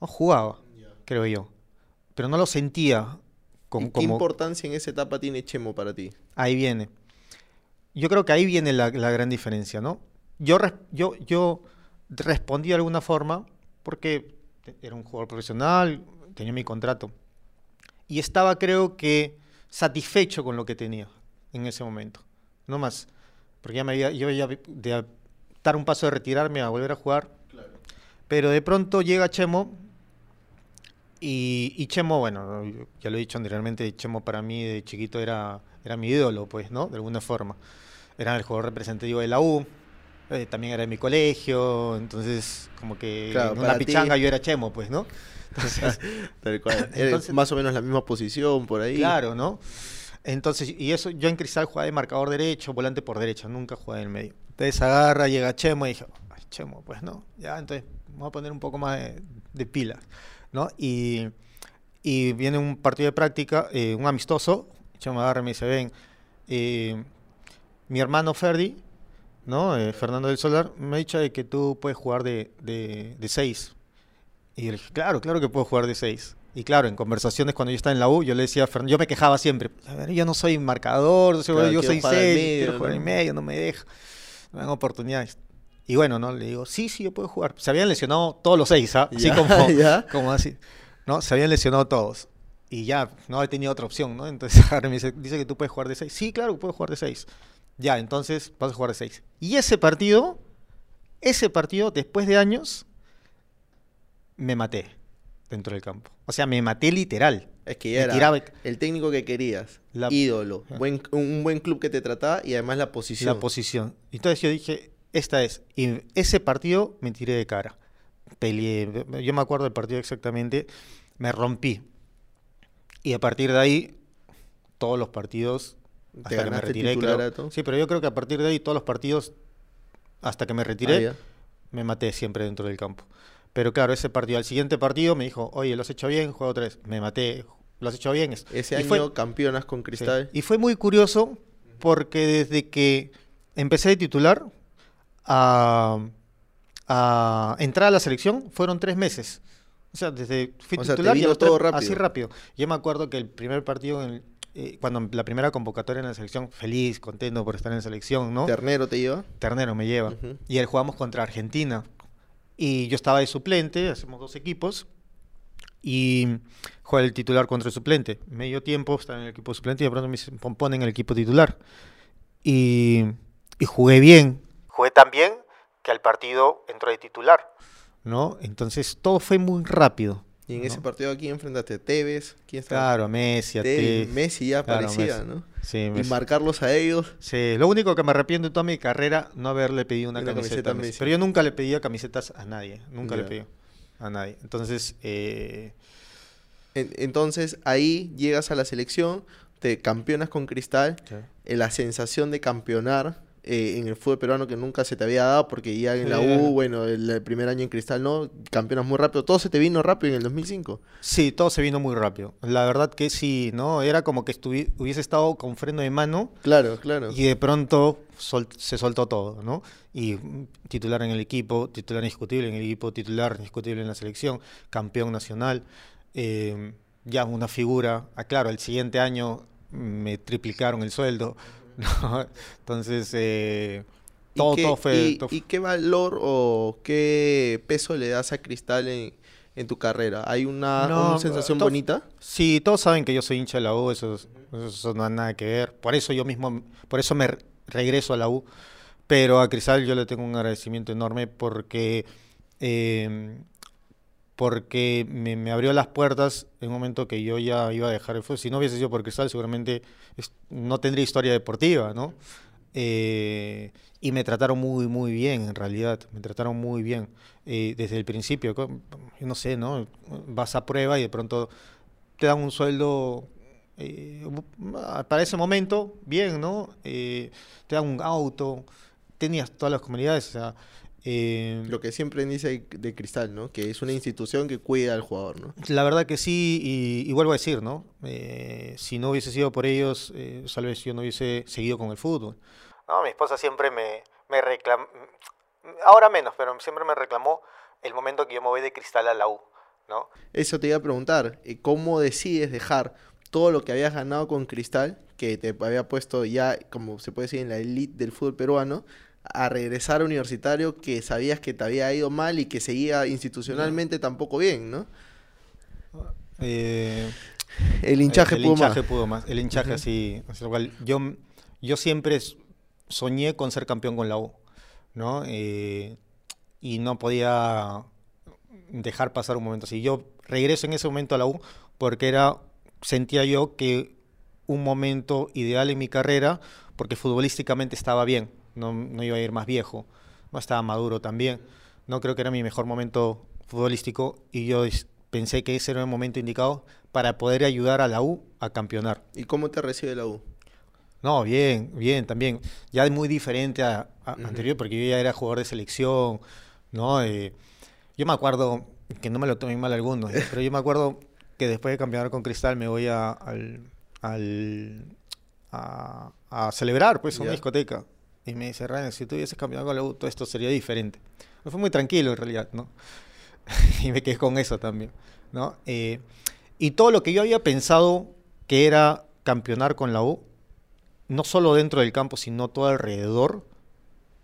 No jugaba, creo yo. Pero no lo sentía como, ¿Y ¿Qué como importancia en esa etapa tiene Chemo para ti? ahí viene. Yo creo que ahí viene la, la gran diferencia, ¿no? Yo, yo, yo respondí de alguna forma porque era un jugador profesional, tenía mi contrato. Y estaba, creo que, satisfecho con lo que tenía en ese momento. No más. Porque ya me había, yo ya de dar un paso de retirarme a volver a jugar. Pero de pronto llega Chemo y, y Chemo, bueno, ya lo he dicho anteriormente, Chemo para mí de chiquito era, era mi ídolo, pues, ¿no? De alguna forma. Era el jugador representativo de la U, eh, también era de mi colegio, entonces como que Claro, en una ti- pichanga yo era Chemo, pues, ¿no? Entonces, Tal cual. Eres Entonces- más o menos la misma posición por ahí. claro, ¿no? Entonces, y eso, yo en Cristal jugaba de marcador derecho, volante por derecha, nunca jugaba en el medio. Entonces agarra, llega Chemo y dije, "Ay, Chemo, pues no, ya, entonces vamos a poner un poco más de, de pilas, ¿no? Y, y viene un partido de práctica, eh, un amistoso, Chemo agarra y me dice, ven, eh, mi hermano Ferdi, ¿no? Eh, Fernando del Solar, me ha dicho de que tú puedes jugar de, de, de seis. Y dije, claro, claro que puedo jugar de seis. Y claro, en conversaciones cuando yo estaba en la U, yo le decía a Fernando, yo me quejaba siempre, a ver, yo no soy marcador, yo soy, Claro, yo quiero soy seis, medio, quiero jugar ¿no? en medio, no me deja, no me dan oportunidades. Y bueno, ¿no? Le digo, sí, sí, yo puedo jugar. Se habían lesionado todos los seis, ¿ah? Así como, ya. como así, ¿no? Se habían lesionado todos. Y ya, no he tenido otra opción, ¿no? Entonces ahora me dice, dice que tú puedes jugar de seis. Sí, claro, puedo jugar de seis. Ya, entonces vas a jugar de seis. Y ese partido, ese partido, después de años, me maté dentro del campo. O sea, me maté literal. Es que ya era tiraba- el técnico que querías, La- ídolo, Ah. buen, un buen club que te trataba y además la posición. La posición. Entonces yo dije, esta es. Y ese partido me tiré de cara. Peleé. Yo me acuerdo del partido exactamente. Me rompí. Y a partir de ahí, todos los partidos, Te hasta que me retiré, creo-. Sí, pero yo creo que a partir de ahí, todos los partidos, hasta que me retiré, Ah, me maté siempre dentro del campo. Pero claro, ese partido, al siguiente partido me dijo, oye, lo has hecho bien, juego vez. Me maté, lo has hecho bien. es- Ese y año fue- campeonas con Sí. Cristal. Y fue muy curioso porque desde que empecé de titular a, a entrar a la selección fueron tres meses. O sea, desde fui O sea, titular y a vino los tres- todo rápido. así rápido. Yo me acuerdo que el primer partido, en el- eh, cuando la primera convocatoria en la selección, feliz, contento por estar en la selección, ¿no? Ternero te lleva. Ternero me lleva. Ujú. Y él jugamos contra Argentina. Y yo estaba de suplente, hacemos dos equipos. Y juega el titular contra el suplente. Medio tiempo está en el equipo suplente y de pronto me dicen, "Pon- ponen el equipo titular. Y, y jugué bien. Jugué tan bien que al partido entró de titular. ¿No? Entonces todo fue muy rápido. Y en ¿no? ese partido aquí enfrentaste a Tevez. ¿Quién estaba? Claro, a Messi, a Tevez. Messi ya Claro, parecía, Messi. ¿no? Sí, Y Messi. marcarlos a ellos. Sí, lo único que me arrepiento en toda mi carrera no haberle pedido una, Una camiseta, camiseta a Messi. Messi. Pero yo nunca le pedía camisetas a nadie, nunca le Ya. pedí a nadie. Entonces, eh, En- entonces ahí llegas a la selección, te campeonas con Cristal. eh, la sensación de campeonar eh, en el fútbol peruano que nunca se te había dado, porque ya en la. U, bueno, el, el primer año en Cristal no, campeonas muy rápido. Todo se te vino rápido en el 2005. sí, todo se vino muy rápido. La verdad que sí, ¿no? Era como que hubiese estado con freno de mano Claro, claro. y de pronto sol- se soltó todo, ¿no? Y mm, titular en el equipo, titular indiscutible en el equipo, titular indiscutible en la selección, campeón nacional, eh, ya una figura. Ah, claro, el siguiente año me triplicaron el sueldo, ¿no? Entonces, eh, ¿Y todo, qué- todo fue... y, todo y qué valor o qué peso le das a Cristal en, en tu carrera? ¿Hay una, No, una sensación bonita? Sí, todos saben que yo soy hincha de la U, eso, es- eso no ha nada que ver. Por eso yo mismo, por eso me re- regreso a la U. Pero a Cristal yo le tengo un agradecimiento enorme porque, eh, porque me, abrió las puertas en un momento que yo ya iba a dejar el fútbol. Si no hubiese sido por Cristal, seguramente no tendría historia deportiva, ¿no? Eh, y me trataron muy, muy bien, en realidad. Me trataron muy bien eh, desde el principio. no sé, ¿no? Vas a prueba y de pronto te dan un sueldo eh, bu- para ese momento, bien, ¿no? Te dan un auto, tenías todas las comunidades, eh, Lo que siempre dice de Cristal, ¿no? Que es una institución que cuida al jugador, ¿no? la verdad que sí, y, y vuelvo a decir, ¿no? Eh, si no hubiese sido por ellos, eh, tal vez yo no hubiese seguido con el fútbol. No, mi esposa siempre me, me reclamó, ahora menos, pero siempre me reclamó el momento que yo me voy de cristal a la U, ¿no? Eso te iba a preguntar, eh, ¿cómo decides dejar todo lo que habías ganado con Cristal, que te había puesto ya, como se puede decir, en la elite del fútbol peruano, a regresar a Universitario que sabías que te había ido mal y que seguía institucionalmente tampoco bien, ¿no? Eh, El hinchaje el pudo hinchaje más. pudo más. El hinchaje Ujú. así. Yo, yo siempre soñé con ser campeón con la U, ¿no? Eh, y no podía dejar pasar un momento así. Yo regreso en ese momento a la U porque era, sentía yo que un momento ideal en mi carrera, porque futbolísticamente estaba bien, no, no iba a ir más viejo, no estaba maduro también. No creo que era mi mejor momento futbolístico y yo pensé que ese era el momento indicado para poder ayudar a la U a campeonar. ¿Y cómo te recibe la U? No, bien, bien, también. Ya es muy diferente a, anterior, porque yo ya era jugador de selección, ¿no? Eh, yo me acuerdo, que no me lo tomen mal algunos, ¿eh? pero yo me acuerdo que después de campeonar con Cristal me voy a, al, al- a, a celebrar, pues, a una discoteca. Y me dice, Ryan, si tú hubieses campeonado con la U, todo esto sería diferente. Me fue muy tranquilo, en realidad, ¿no? y me quedé con eso también, ¿no? Eh, Y todo lo que yo había pensado que era campeonar con la U, no solo dentro del campo, sino todo alrededor,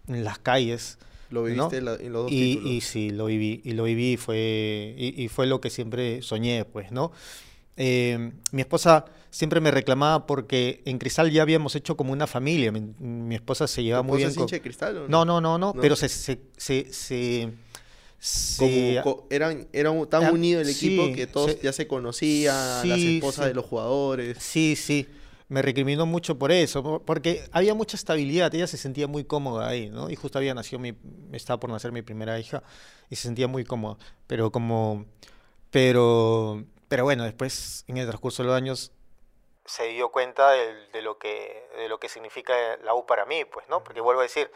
en las calles. Lo viviste en, los dos y, títulos. y sí, lo viví, y lo viví fue, y, y fue lo que siempre soñé, pues, ¿no? Eh, mi esposa siempre me reclamaba porque en Cristal ya habíamos hecho como una familia. Mi, mi esposa se llevaba ¿Tu muy bien es con... hincha de cristal o No, no, no, no, No. pero se, se, se, se, Como, se- co- eran, era un- tan unido el equipo sí, que todos se- ya se conocían, las sí, esposas sí. de los jugadores. Sí, sí. Me recriminó mucho por eso, po- porque había mucha estabilidad, ella se sentía muy cómoda ahí, ¿no? Y justo había nacido mi, estaba por nacer mi primera hija y se sentía muy cómoda, pero como, pero, pero bueno, después en el transcurso de los años se dio cuenta de, lo que, de lo que significa la U para mí, pues, ¿no? Porque vuelvo a decir,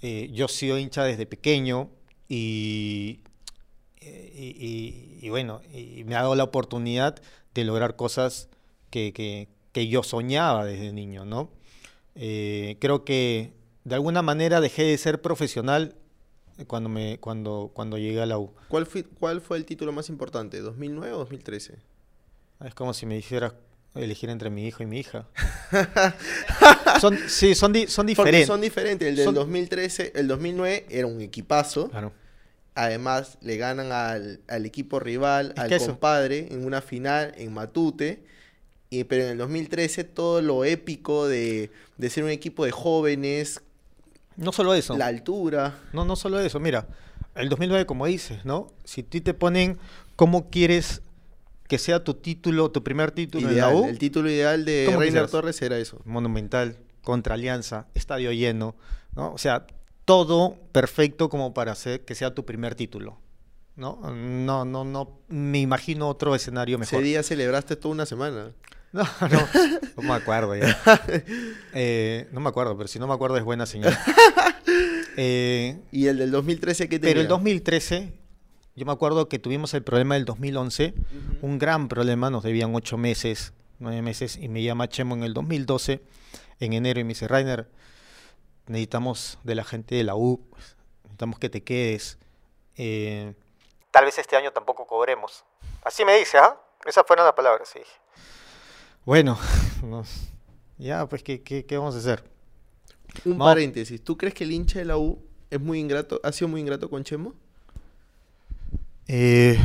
eh, yo he sido hincha desde pequeño y, y, y- y bueno, me ha dado la oportunidad de lograr cosas que, que- que yo soñaba desde niño, ¿no? Eh, creo que de alguna manera dejé de ser profesional cuando, me, cuando, cuando llegué a la U. ¿Cuál fue, ¿Cuál fue el título más importante? ¿2009 o 2013? Es como si me hiciera elegir entre mi hijo y mi hija. son, sí, son, di- son Porque diferentes. son diferentes. El del Son- 2013, el 2009 era un equipazo. Claro. Además, le ganan al, al equipo rival, Es al eso- compadre, en una final en Matute. Y, pero en el 2013, todo lo épico de, de ser un equipo de jóvenes, No solo eso. la altura. No, no solo eso, mira, el 2009 como dices, ¿no? Si ti te ponen cómo quieres que sea tu título, tu primer título Ideal, en la U, el título ideal de ¿Cómo Reiner? Torres era eso. monumental, contra Alianza, estadio lleno, ¿no? O sea, todo perfecto como para hacer que sea tu primer título, ¿no? No, no, no, me imagino otro escenario mejor. Ese día celebraste toda una semana. No, no, no me acuerdo ya. Eh, no me acuerdo, pero si no me acuerdo es buena señal. Eh, Y el del 2013, ¿qué tenía? Pero el 2013, yo me acuerdo que tuvimos el problema del 2011, Ujú. un gran problema, nos debían ocho meses, nueve meses, y me llama Chemo en el 2012, en enero, y me dice, Rainer, necesitamos de la gente de la U, necesitamos que te quedes. eh, Tal vez este año tampoco cobremos. Así me dice, ¿ah? Esas fueron las palabras, sí. Bueno, no, ya, pues, ¿qué, qué, qué vamos a hacer? Un paréntesis. ¿Tú crees que el hincha de la U es muy ingrato, ha sido muy ingrato con Chemo? Eh,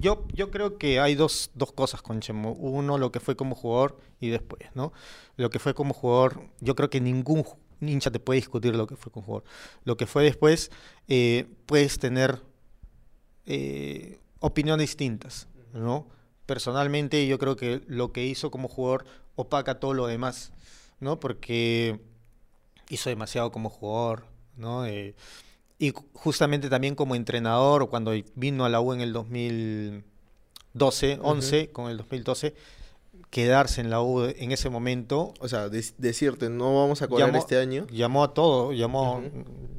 yo, yo creo que hay dos, dos cosas con Chemo. Uno, lo que fue como jugador y después, ¿no? Lo que fue como jugador, yo creo que ningún hincha te puede discutir lo que fue como jugador. Lo que fue después, eh, puedes tener eh, opiniones distintas, ¿no? Personalmente, yo creo que lo que hizo como jugador opaca todo lo demás, ¿no? Porque hizo demasiado como jugador, ¿no? Eh, y ju- justamente también como entrenador, cuando vino a la U en el 2012, 11, con el 2012, quedarse en la U en ese momento, O sea, decirte, no vamos a cobrar Llamó- este año. llamó a todos, llamó,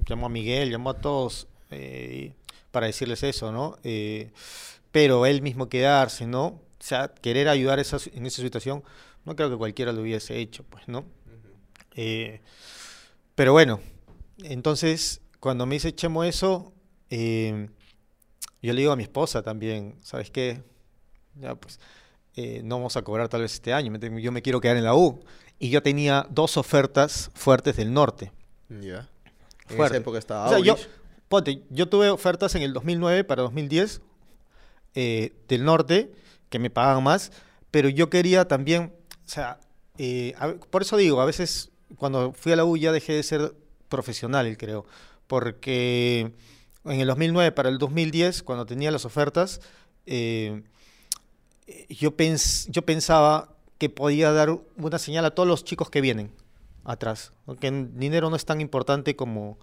llamó a Miguel, llamó a todos eh, para decirles eso, ¿no? Eh, pero él mismo quedarse, ¿no? O sea, querer ayudar esa, en esa situación, no creo que cualquiera lo hubiese hecho, pues, ¿no? Eh, pero bueno, entonces cuando me dice Chemo eso, eh, yo le digo a mi esposa también, ¿sabes qué? Ya pues, eh, no vamos a cobrar tal vez este año, yo me quiero quedar en la U. Y yo tenía dos ofertas fuertes del norte. Ya. En Fuerte. esa época estaba O sea, yo, ponte, yo tuve ofertas en el 2009 para 2010 eh, del norte que me pagaban más, pero yo quería también, o sea, eh, por eso digo, a veces cuando fui a la U ya dejé de ser profesional, creo, porque en el 2009 para el 2010, cuando tenía las ofertas, eh, yo, pens- yo pensaba que podía dar una señal a todos los chicos que vienen atrás, ¿no? que el dinero no es tan importante como,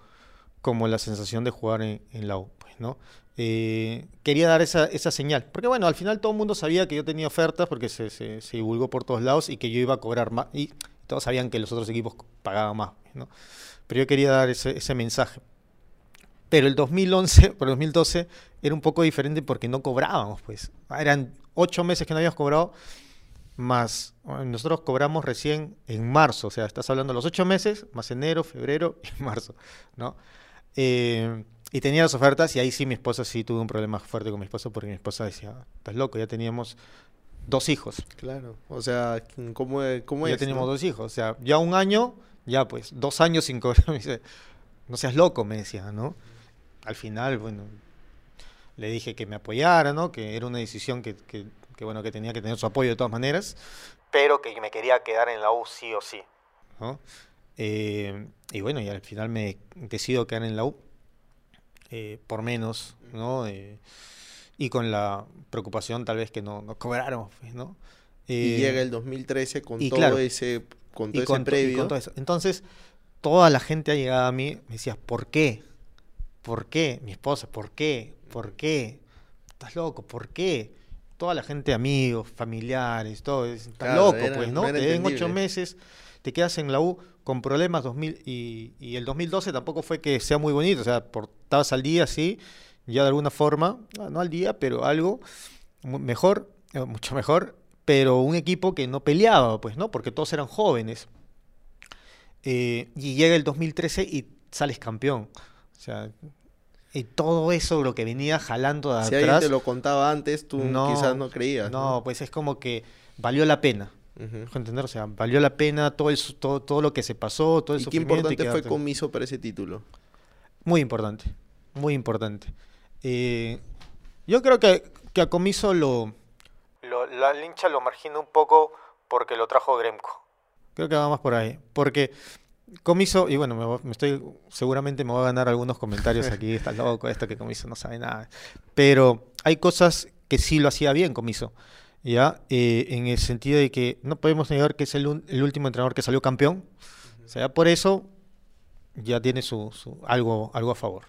como la sensación de jugar en, en la U, pues, ¿no? Eh, quería dar esa, esa señal, porque bueno, al final todo el mundo sabía que yo tenía ofertas porque se, se, se divulgó por todos lados y que yo iba a cobrar más, y todos sabían que los otros equipos pagaban más, ¿no? Pero yo quería dar ese, ese mensaje. Pero el 2011, por el 2012, era un poco diferente porque no cobrábamos, pues. Eran ocho meses que no habíamos cobrado, más bueno, nosotros cobramos recién en marzo, o sea, estás hablando de los ocho meses, más enero, febrero y marzo, ¿no? Eh, y tenía las ofertas y ahí sí mi esposa sí tuvo un problema fuerte con mi esposa porque mi esposa decía, estás loco, ya teníamos dos hijos. Claro, o sea, ¿cómo, cómo ya es? teníamos no? dos hijos, o sea, ya un año, ya pues, dos años sin cobrar, me dice, no seas loco, me decía, ¿no? Al final, bueno, le dije que me apoyara, ¿no? Que era una decisión que, que, que, bueno, que tenía que tener su apoyo de todas maneras, pero que me quería quedar en la U sí o sí, ¿no? Eh, y bueno, y al final me decido quedar en la U eh, por menos, ¿no? Eh, y con la preocupación tal vez que no, no cobráramos, pues, ¿no? y Eh, llega el 2013 con y todo claro, ese con y todo ese con, to- y previo. con todo eso. Entonces, toda la gente ha llegado a mí, me decía, ¿por qué? ¿Por qué? Mi esposa, ¿por qué? ¿Por qué? ¿Estás loco? ¿Por qué? Toda la gente, amigos, familiares, todo, es- estás Claro, loco, era- pues, no Te den ocho meses, te quedas en la U con problemas 2000 y, y el 2012 tampoco fue que sea muy bonito, o sea, por, estabas al día, sí, ya de alguna forma, no al día, pero algo mejor, eh, mucho mejor, pero un equipo que no peleaba, pues, ¿no? Porque todos eran jóvenes. Eh, y llega el 2013 y sales campeón. O sea, y todo eso, lo que venía jalando de si alguien atrás, te lo contaba antes, tú no, quizás no creías. no, pues es como que valió la pena. ¿me dejo entender? O sea, valió la pena todo, el, todo, todo lo que se pasó, todo el ¿Y qué y importante fue Comiso para ese título? Muy importante, muy importante. Eh, yo creo que, que a Comiso lo, lo- La hincha lo margina un poco porque lo trajo Gremco. Creo que va más por ahí. Porque Comiso, y bueno, me, me estoy, seguramente me voy a ganar algunos comentarios aquí, está loco, esto que Comiso no sabe nada. Pero hay cosas que sí lo hacía bien Comiso. ¿ya? Eh, en el sentido de que no podemos negar que es el, el último entrenador que salió campeón. O sea, por eso ya tiene su, su- algo, algo a favor.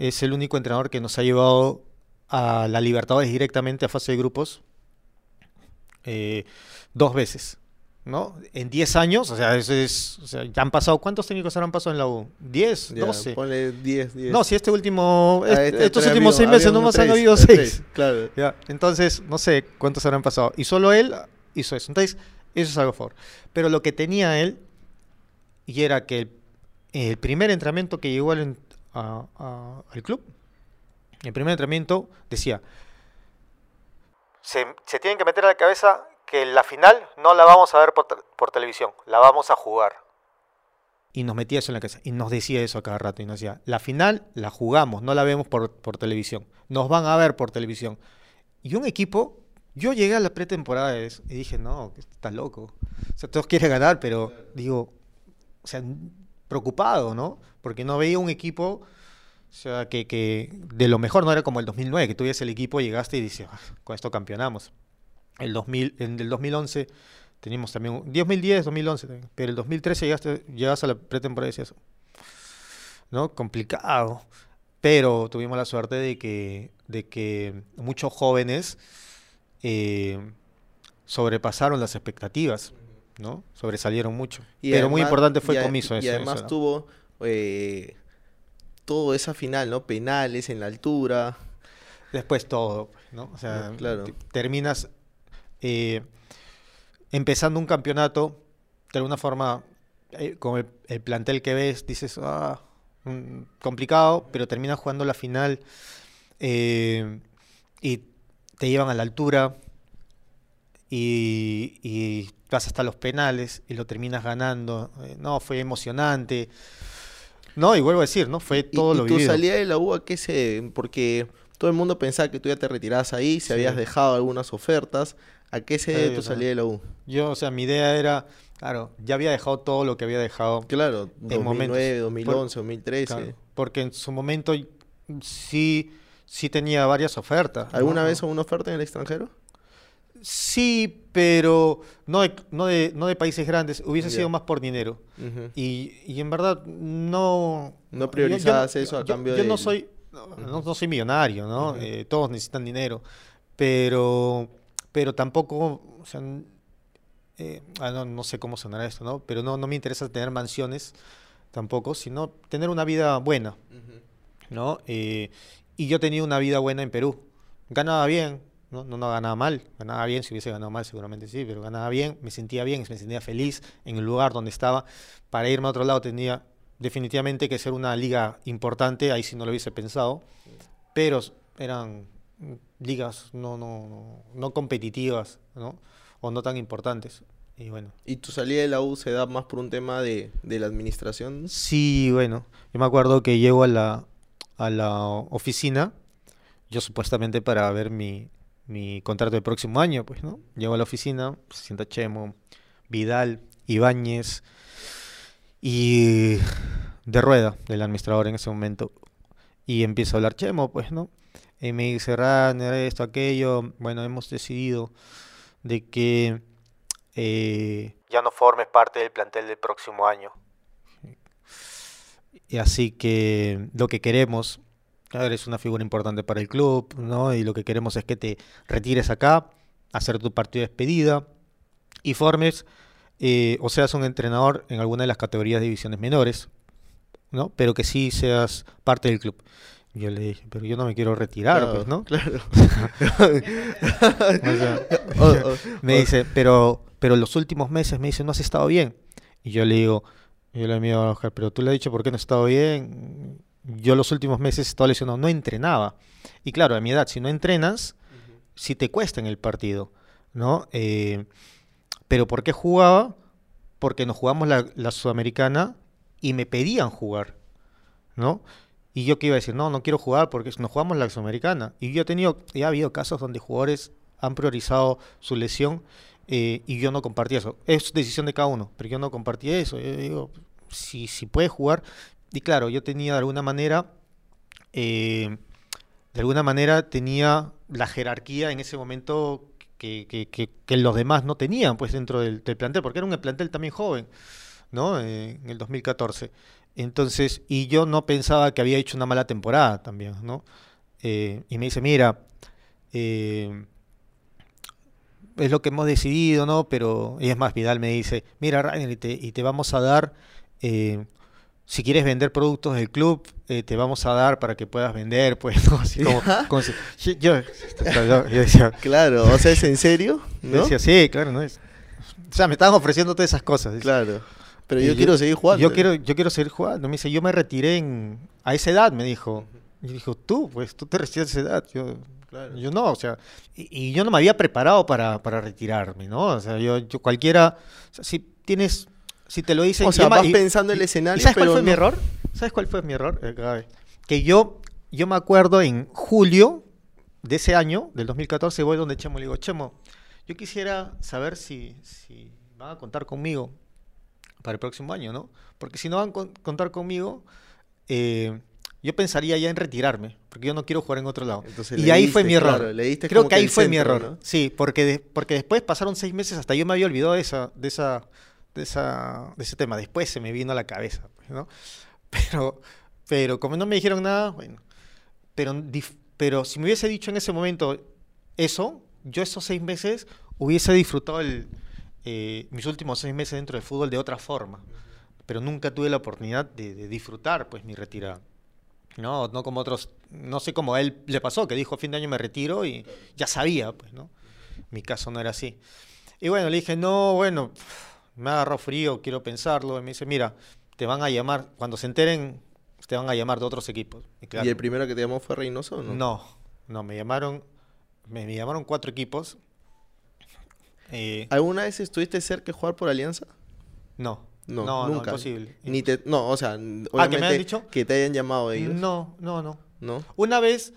Es el único entrenador que nos ha llevado a la Libertadores directamente a fase de grupos eh, dos veces. ¿No? En 10 años, o sea, eso es, o sea, ya han pasado, ¿cuántos técnicos habrán pasado en la U? ¿10? Ya, ¿12? Ponle 10, 10. No, si este último, Ah, est- este estos últimos había- seis meses había nomás uno han habido eh, 6. tres, Claro. Ya, entonces, no sé cuántos habrán pasado. Y solo él hizo eso. Entonces, eso es algo favor. Pero lo que tenía él, y era que el, el primer entrenamiento que llegó al, a- a- al club, el primer entrenamiento decía, se, se tienen que meter a la cabeza que la final no la vamos a ver por, te- por televisión, la vamos a jugar. Y nos metía eso en la cabeza. Y nos decía eso a cada rato. Y nos decía, la final la jugamos, no la vemos por, por televisión. Nos van a ver por televisión. Y un equipo, yo llegué a la pretemporada y dije, no, estás loco. O sea, todos quieren ganar, pero digo, o sea, preocupado, ¿no? Porque no veía un equipo, o sea, que, de lo mejor no era como el 2009, que tú el equipo, llegaste y dices, "Ah, con esto campeonamos. El 2000, en el 2011 teníamos también, un- 2010, 2011 también, pero el 2013 llegaste, llegas a la pretemporada y decías, ¿no? Complicado. Pero tuvimos la suerte de que, de que muchos jóvenes eh, sobrepasaron las expectativas, ¿no? Sobresalieron mucho. Y Pero muy importante fue a- Comiso Y eso, además eso, ¿no? tuvo eh, todo esa final, ¿no? Penales en la altura. Después todo, ¿no? O sea, claro. terminas eh, empezando un campeonato, de alguna forma, eh, con el, el plantel que ves, dices, ah, mm, complicado, pero terminas jugando la final eh, y te llevan a la altura y, y vas hasta los penales y lo terminas ganando. Eh, no, fue emocionante. No, y vuelvo a decir, ¿no? Fue Y- todo y, lo tu vivido. salida de la U, ¿a qué se...? Porque todo el mundo pensaba que tú ya te retirabas ahí, si Sí. habías dejado algunas ofertas. ¿A qué se debe tu salida de la U? Yo, o sea, mi idea era, claro, ya había dejado todo lo que había dejado. Claro, En momentos. 2009, Por- 2011, 2013. claro, porque en su momento y- sí, sí tenía varias ofertas. ¿Alguna ¿no? vez alguna oferta en el extranjero? Sí, pero no de, no de, no de países grandes. Hubiese sido más por dinero. Y, y en verdad no... No yo- yo priorizabas eso a yo- cambio Yo no soy, no, no- no soy millonario, ¿no? Eh, todos necesitan dinero. Pero, pero tampoco, o sea, n- eh, ah, no, no sé cómo sonará esto, ¿no? Pero no, no me interesa tener mansiones tampoco, sino tener una vida buena, ¿no? Eh, y yo tenía una vida buena en Perú. Ganaba bien, ¿no? No, no ganaba mal. Ganaba bien, si hubiese ganado mal seguramente sí, pero ganaba bien, me sentía bien, me sentía feliz en el lugar donde estaba. Para irme a otro lado tenía definitivamente que ser una liga importante, ahí sí no lo hubiese pensado, pero eran ligas no, no, no, competitivas, ¿no? O no tan importantes. Y bueno. ¿Y tu salida de la U se da más por un tema de, de la administración? Sí, bueno. Yo me acuerdo que llego a la, a la oficina, yo supuestamente para ver mi, mi contrato del próximo año, pues, ¿no? Llego a la oficina, se sienta Chemo, Vidal, Ibáñez y de rueda, del administrador en ese momento. Y empieza a hablar Chemo, pues, ¿no? Y me dice, Runner, esto, aquello. Bueno, hemos decidido de que eh, ya no formes parte del plantel del próximo año. Y así que lo que queremos, eres una figura importante para el club, ¿no? Y lo que queremos es que te retires acá, hacer tu partido de despedida y formes, eh, o seas un entrenador en alguna de las categorías de divisiones menores, ¿no? Pero que sí seas parte del club. Yo le dije, pero yo no me quiero retirar, Claro, pues, ¿no? Claro. O sea, me dice, pero, pero los últimos meses me dice, no has estado bien. Y yo le digo, yo le digo a Oscar, pero tú le has dicho por qué no he estado bien. Yo los últimos meses estaba lesionado, no entrenaba. Y claro, a mi edad, si no entrenas, si te cuesta en el partido, ¿no? Eh, pero ¿por qué jugaba? Porque nos jugamos la, la Sudamericana y me pedían jugar, ¿no? Y yo que iba a decir, no, no quiero jugar porque nos jugamos la Sudamericana. Y yo he tenido, ya ha habido casos donde jugadores han priorizado su lesión eh, y yo no compartía eso. Es decisión de cada uno, pero yo no compartía eso. Yo digo, si, si puede jugar. Y claro, yo tenía de alguna manera, eh, de alguna manera tenía la jerarquía en ese momento que, que- que- los demás no tenían pues dentro del, plantel, porque era un plantel también joven, ¿no? Eh, en el 2014. Entonces, y yo no pensaba que había hecho una mala temporada también, ¿no? Eh, y me dice, mira, es lo que hemos decidido, ¿no? Pero, y es más, Vidal me dice, mira, Rainer, y te, y te vamos a dar, si quieres vender productos del club, eh, te vamos a dar para que puedas vender, pues, ¿no? Así como, como si- yo, yo- yo decía, Claro, o sea, ¿es en serio? yo ¿No? decía, sí, claro, ¿no? Es, o sea, me estaban ofreciendo todas esas cosas. Claro. Pero yo, quiero seguir jugando. Yo quiero, yo quiero seguir jugando. Me dice, yo me retiré en, a esa edad, me dijo. Y dijo, tú, pues, tú te retiras a esa edad. Yo, Claro. yo no, o sea, y, y yo no me había preparado para, para retirarme, ¿no? O sea, yo, yo cualquiera, o sea, si tienes, si te lo dicen... O sea, vas y- pensando el y- escenario, ¿y ¿Sabes cuál fue mi error? ¿Sabes cuál fue mi error? Eh, grave. Que yo, yo me acuerdo en julio de ese año, del 2014, voy donde Chemo y le digo, Chemo, yo quisiera saber si, si van a contar conmigo para el próximo año, ¿no? Porque si no van a con- contar conmigo, eh, yo pensaría ya en retirarme, porque yo no quiero jugar en otro lado. Entonces y ahí fue mi error. claro, Creo que ahí el fue mi error. ¿no? Sí, porque, de- porque después pasaron seis meses, hasta yo me había olvidado de esa, de esa, de esa, de ese tema. Después se me vino a la cabeza, pues, ¿no? Pero, pero como no me dijeron nada, bueno. Pero, pero si me hubiese dicho en ese momento eso, yo esos seis meses hubiese disfrutado eh, mis últimos seis meses dentro del fútbol de otra forma. Pero nunca tuve la oportunidad de, de disfrutar pues mi retirada. No, no como otros, no sé cómo a él le pasó, que dijo a fin de año me retiro y ya sabía, pues, ¿no? Mi caso no era así. Y bueno, le dije, no, bueno, me agarró frío, quiero pensarlo. Y me dice, mira, te van a llamar, cuando se enteren, te van a llamar de otros equipos. Y claro, ¿Y el primero que te llamó fue Reynoso o no? no, no, me llamaron, me, me llamaron cuatro equipos. Eh, ¿Alguna vez estuviste cerca de jugar por Alianza? no, No, no, no, nunca. imposible. Ni te, no, o sea, Ah, ¿que me han dicho? que te hayan llamado ellos. No, no, no. ¿No? Una vez,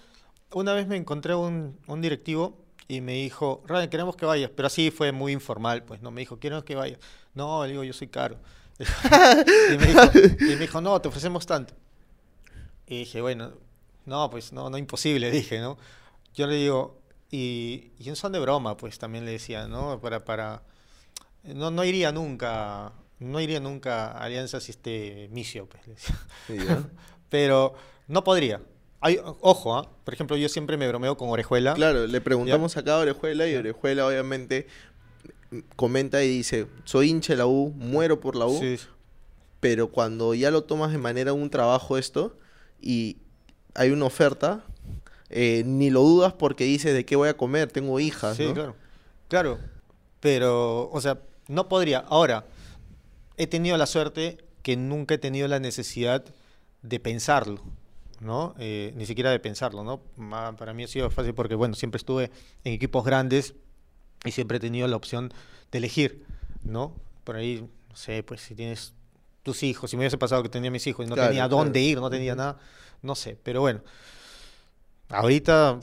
una vez me encontré un, un directivo y me dijo, Ryan, queremos que vayas, pero así fue muy informal, pues, no, me dijo, queremos que vayas. No, le digo, yo soy caro. y, me dijo, y me dijo, no, te ofrecemos tanto. Y dije, bueno, no, pues, no, no, imposible, dije, ¿no? Yo le digo, y, y en son de broma, pues, también le decía, ¿no? Para, para, no, no iría nunca, no iría nunca a Alianza si este Micio, pues, le decía. Sí, ¿ya? Pero no podría. Hay, ojo, ¿ah? por ejemplo, yo siempre me bromeo con Orejuela. Claro, le preguntamos acá a Orejuela y Orejuela obviamente comenta y dice, soy hincha de la U, muero por la U, Sí, pero cuando ya lo tomas de manera un trabajo esto y hay una oferta, eh, ni lo dudas porque dices de qué voy a comer, tengo hijas, sí, ¿no? claro. Claro. Pero, o sea, no podría. Ahora, he tenido la suerte que nunca he tenido la necesidad de pensarlo, ¿no? Eh, ni siquiera de pensarlo, ¿no? Para mí ha sido fácil porque, bueno, siempre estuve en equipos grandes y siempre he tenido la opción de elegir, ¿no? Por ahí, no sé, pues si tienes tus hijos, si me hubiese pasado que tenía mis hijos y no tenía dónde ir, no tenía nada, no sé, pero bueno, ahorita,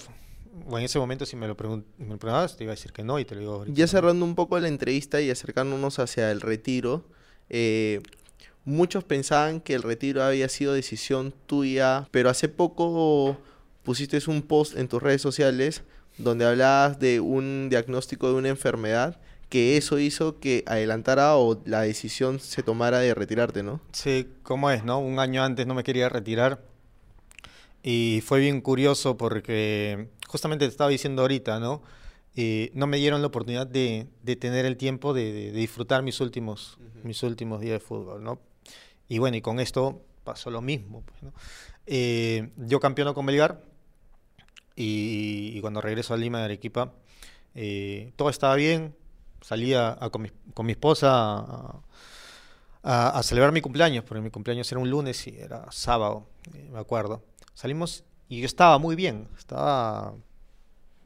o en ese momento si me lo, preguntabas, te iba a decir que no y te lo digo ahorita. Ya cerrando un poco la entrevista y acercándonos hacia el retiro, eh, muchos pensaban que el retiro había sido decisión tuya, pero hace poco pusiste un post en tus redes sociales donde hablabas de un diagnóstico de una enfermedad que eso hizo que adelantara o la decisión se tomara de retirarte, ¿no? Sí, como es, ¿no? Un año antes no me quería retirar y fue bien curioso porque justamente te estaba diciendo ahorita, ¿no? Eh, no me dieron la oportunidad de, tener el tiempo de, disfrutar mis últimos, mis últimos días de fútbol, ¿no? Y bueno, y con esto pasó lo mismo. Pues, ¿no? Eh, yo campeono con Belgar y, cuando regreso a Lima de Arequipa, eh, todo estaba bien, salía con, mi, esposa a, celebrar mi cumpleaños, porque mi cumpleaños era un lunes y era sábado, eh, me acuerdo. Salimos y yo estaba muy bien, estaba en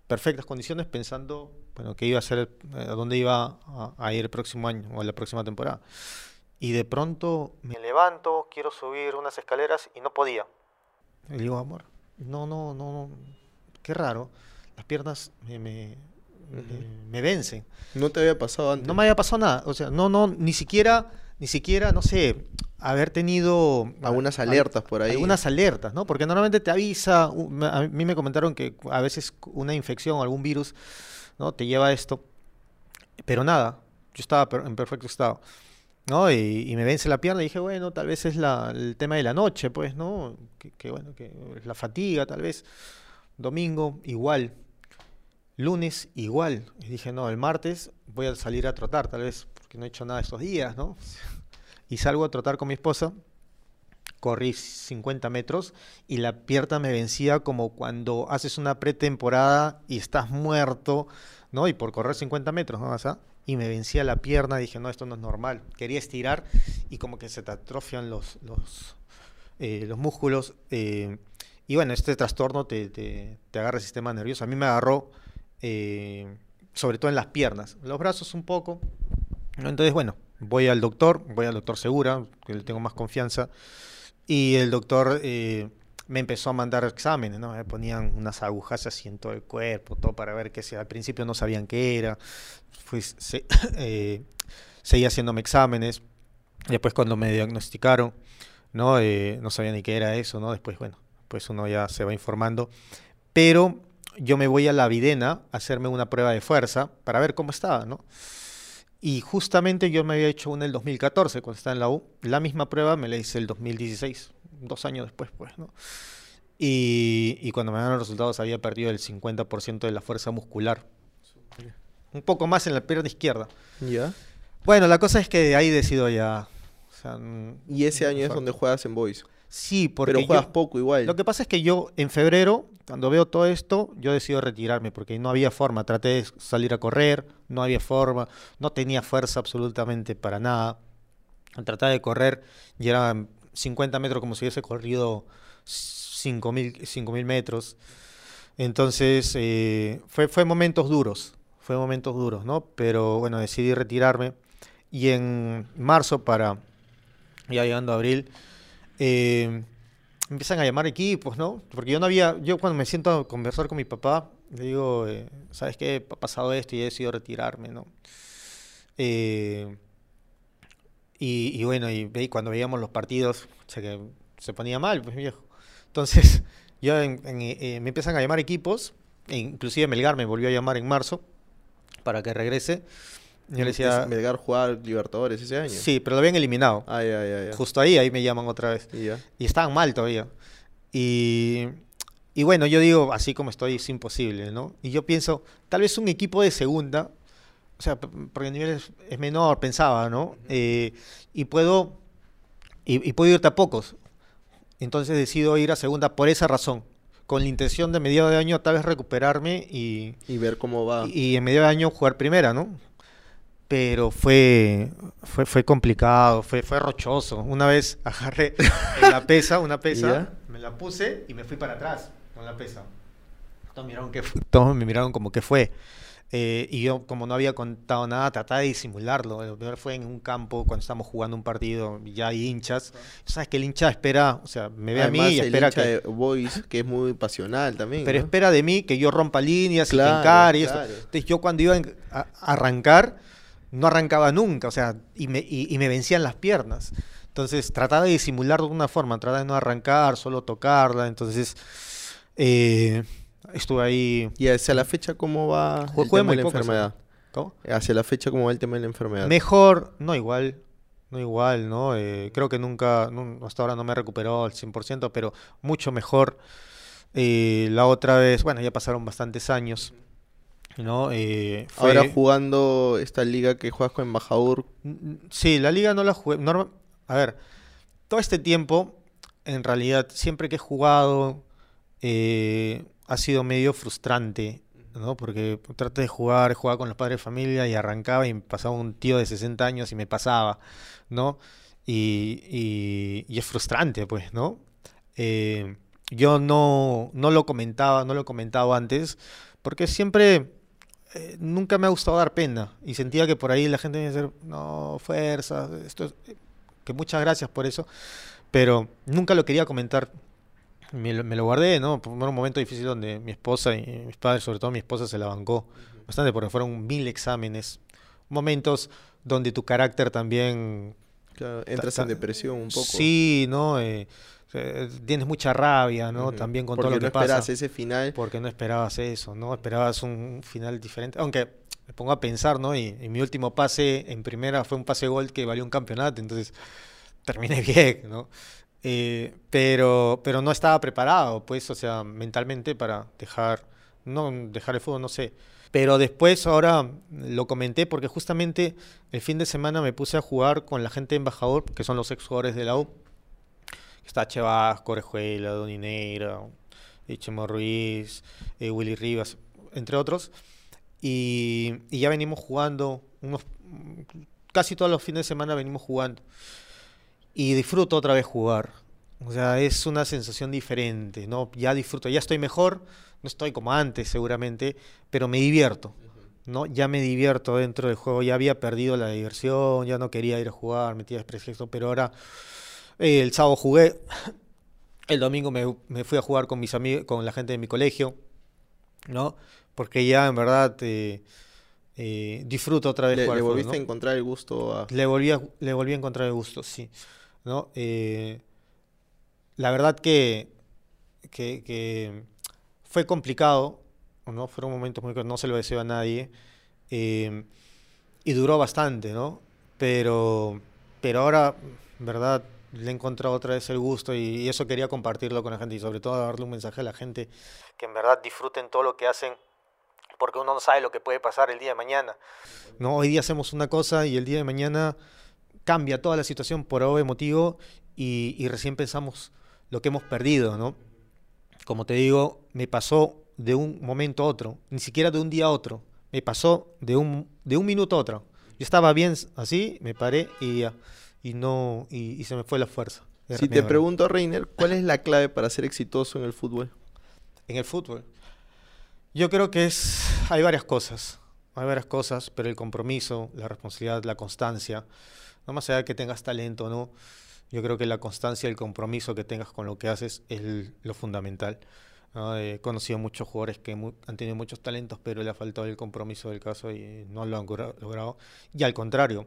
perfectas condiciones pensando, bueno, que iba a ser, eh, a dónde iba a, ir el próximo año o la próxima temporada. Y de pronto me levanto, quiero subir unas escaleras y no podía. Y digo, amor, no, no, no, qué raro. Las piernas me me vencen. ¿No te había pasado antes? No me había pasado nada. O sea, no, no, ni siquiera, ni siquiera, no sé, haber tenido... Algunas alertas por ahí. Algunas alertas, ¿no? Porque normalmente te avisa, a mí me comentaron que a veces una infección algún virus, ¿no? Te lleva a esto. Pero nada, yo estaba en perfecto estado. ¿No? Y, me vence la pierna y dije, bueno, tal vez es la, el tema de la noche, pues, ¿no? Que, que bueno, que es la fatiga, tal vez. Domingo, igual, Lunes igual. Y dije, no, el martes voy a salir a trotar, tal vez, porque no he hecho nada estos días, ¿no? Y salgo a trotar con mi esposa. Corrí 50 metros y la pierna me vencía como cuando haces una pretemporada y estás muerto, ¿no? Y por correr 50 metros, ¿no? Y me vencía la pierna, dije, no, esto no es normal. Quería estirar y como que se te atrofian los, los, eh, los músculos. Eh, y bueno, este trastorno te, te, te agarra el sistema nervioso. A mí me agarró eh, sobre todo en las piernas, los brazos un poco. Entonces, bueno, voy al doctor, voy al doctor Segura, que le tengo más confianza, y el doctor me empezó a mandar exámenes, ¿no? Me ponían unas agujas así en todo el cuerpo, todo para ver qué sea. Al principio no sabían qué era, Fui, eh, seguía haciéndome exámenes. Después cuando me diagnosticaron, ¿no? no sabía ni qué era eso, ¿no? Después, bueno, pues uno ya se va informando. Pero yo me voy a la Videna a hacerme una prueba de fuerza para ver cómo estaba, ¿no? Y justamente yo me había hecho una el 2014, cuando estaba en la U. La misma prueba me la hice el 2016, dos años después, pues, ¿no? Y, cuando me dieron los resultados había perdido el 50% de la fuerza muscular. Un poco más en la pierna izquierda. ¿Ya? Bueno, la cosa es que de ahí decido ya... y ese año es donde juegas en Boys. Sí, porque. Pero juegas poco igual. Lo que pasa es que yo en febrero, cuando veo todo esto, yo decido retirarme porque no había forma. Traté de salir a correr, no había forma, no tenía fuerza absolutamente para nada. Trataba de correr y eran 50 metros como si hubiese corrido 5.000 mil metros. Entonces, eh, fue, fue momentos duros, fue momentos duros, ¿no? Pero bueno, decidí retirarme y en marzo para, ya llegando a abril, eh, empiezan a llamar equipos, ¿no? Porque yo no había, yo cuando me siento a conversar con mi papá, le digo, eh, ¿sabes qué? Ha pasado esto y he decidido retirarme, ¿no? Eh, y, bueno, y, cuando veíamos los partidos, o que se ponía mal, pues viejo. Entonces, yo me empiezan a llamar equipos, e inclusive Melgar me volvió a llamar en marzo para que regrese. Yo le decía. Melgar jugar Libertadores ese año. Sí, pero lo habían eliminado. Ay, Justo ahí, ahí me llaman otra vez. Y, estaban mal todavía. Y, y bueno, yo digo, así como estoy, es imposible, ¿no? Y yo pienso, tal vez un equipo de segunda, sea, porque el nivel es, menor, pensaba, ¿no? Eh, y puedo. Y, puedo irte a pocos. Entonces decido ir a segunda por esa razón con la intención de medio de año tal vez recuperarme y... Y ver cómo va. Y, y en medio de año jugar primera, ¿no? pero fue, fue, fue complicado, fue, fue rochoso. Una vez agarré la pesa, una pesa, me la puse y me fui para atrás con la pesa. Todos, miraron que todos me miraron como que fue. Eh, y yo, como no había contado nada, trataba de disimularlo. Lo peor fue en un campo cuando estábamos jugando un partido y ya hay hinchas. Sabes que el hincha espera, o sea, me ve Además, a mí y el espera hincha que. de Boys, que es muy pasional también. Pero ¿no? espera de mí que yo rompa líneas y Claro, que encare y eso. claro. Entonces yo cuando iba a arrancar, no arrancaba nunca, o sea, y me, y, y me vencían las piernas. Entonces trataba de disimular de alguna forma, trataba de no arrancar, solo tocarla. Entonces eh, estuve ahí. Y hacia la fecha, ¿cómo va el tema de la enfermedad? ¿Cómo? Hacia la fecha, ¿cómo va el tema de la enfermedad? Mejor, no igual, no igual, ¿no? Eh, creo que nunca, nu- hasta ahora no me he recuperado al 100%, pero mucho mejor. Eh, la otra vez, bueno, ya pasaron bastantes años, ¿no? Eh, fue- Ahora jugando esta liga que juegas con Embajador, Sí, la liga no la jugué. norma- A ver, todo este tiempo, en realidad, siempre que he jugado, eh, ha sido medio frustrante, ¿no? Porque traté de jugar, jugaba con los padres de familia y arrancaba y pasaba un tío de 60 años y me pasaba, ¿no? Y, es frustrante, pues, ¿no? Eh, yo no, no lo comentaba, no lo he comentado antes, porque siempre eh, nunca me ha gustado dar pena y sentía que por ahí la gente me decía, no, fuerza, esto es- que muchas gracias por eso, pero nunca lo quería comentar. Me lo, me lo guardé, ¿no? Fue un momento difícil donde mi esposa y mis padres, sobre todo mi esposa, se la bancó bastante porque fueron mil exámenes, momentos donde tu carácter también claro, entras en depresión un poco. Sí, ¿no? Eh, eh, tienes mucha rabia, ¿no? Ujú. También con Porque todo lo que no pasa. esperas ese final. Porque no esperabas eso, ¿no? Esperabas un final diferente. Aunque me pongo a pensar, ¿no? Y, y mi último pase en primera fue un pase gol que valió un campeonato, entonces terminé bien, ¿no? Eh, pero, pero no estaba preparado, pues, o sea, mentalmente para dejar, no dejar el fútbol, no sé. Pero después ahora lo comenté porque justamente el fin de semana me puse a jugar con la gente de embajador, que son los ex jugadores de la U. Está Chevas, Corejuela, Donineira, eh, Chemo Ruiz, eh, Willy Rivas, entre otros. Y, ya venimos jugando, casi todos los fines de semana venimos jugando. Y disfruto otra vez jugar. O sea, es una sensación diferente, ¿no? Ya disfruto, ya estoy mejor, no estoy como antes seguramente, pero me divierto, ¿no? Ya me divierto dentro del juego, ya había perdido la diversión, ya no quería ir a jugar, metía desprecio, pero ahora eh, el sábado jugué, el domingo me, me fui a jugar con mis amigos, con la gente de mi colegio, ¿no? Porque ya en verdad eh, eh, disfruto otra vez Le, jugar le volviste ¿no? a encontrar el gusto a... Le volví a, le volví a encontrar el gusto, sí. ¿No? Eh, la verdad que, que, fue complicado, ¿no? Fueron momentos muy... No se lo deseo a nadie. eh, y duró bastante, ¿no? Pero, pero ahora, verdad, le he encontrado otra vez el gusto y, y eso quería compartirlo con la gente y sobre todo darle un mensaje a la gente que en verdad disfruten todo lo que hacen porque uno no sabe lo que puede pasar el día de mañana. ¿no? Hoy día hacemos una cosa y el día de mañana cambia toda la situación por obvio motivo y, y recién pensamos lo que hemos perdido, ¿no? Como te digo, me pasó de un momento a otro, ni siquiera de un día a otro, me pasó de un, de un minuto a otro. Yo estaba bien así, me paré y y no, y, y se me fue la fuerza. Si te pregunto, Reiner, ¿cuál es la clave para ser exitoso en el fútbol? En el fútbol. Yo creo que es, hay varias cosas, hay varias cosas, pero el compromiso, la responsabilidad, la constancia, no más allá de que tengas talento o no, yo creo que la constancia el compromiso que tengas con lo que haces es lo fundamental. ¿no? He conocido muchos jugadores que han tenido muchos talentos, pero le ha faltado el compromiso del caso y no lo han gra- logrado. Y al contrario,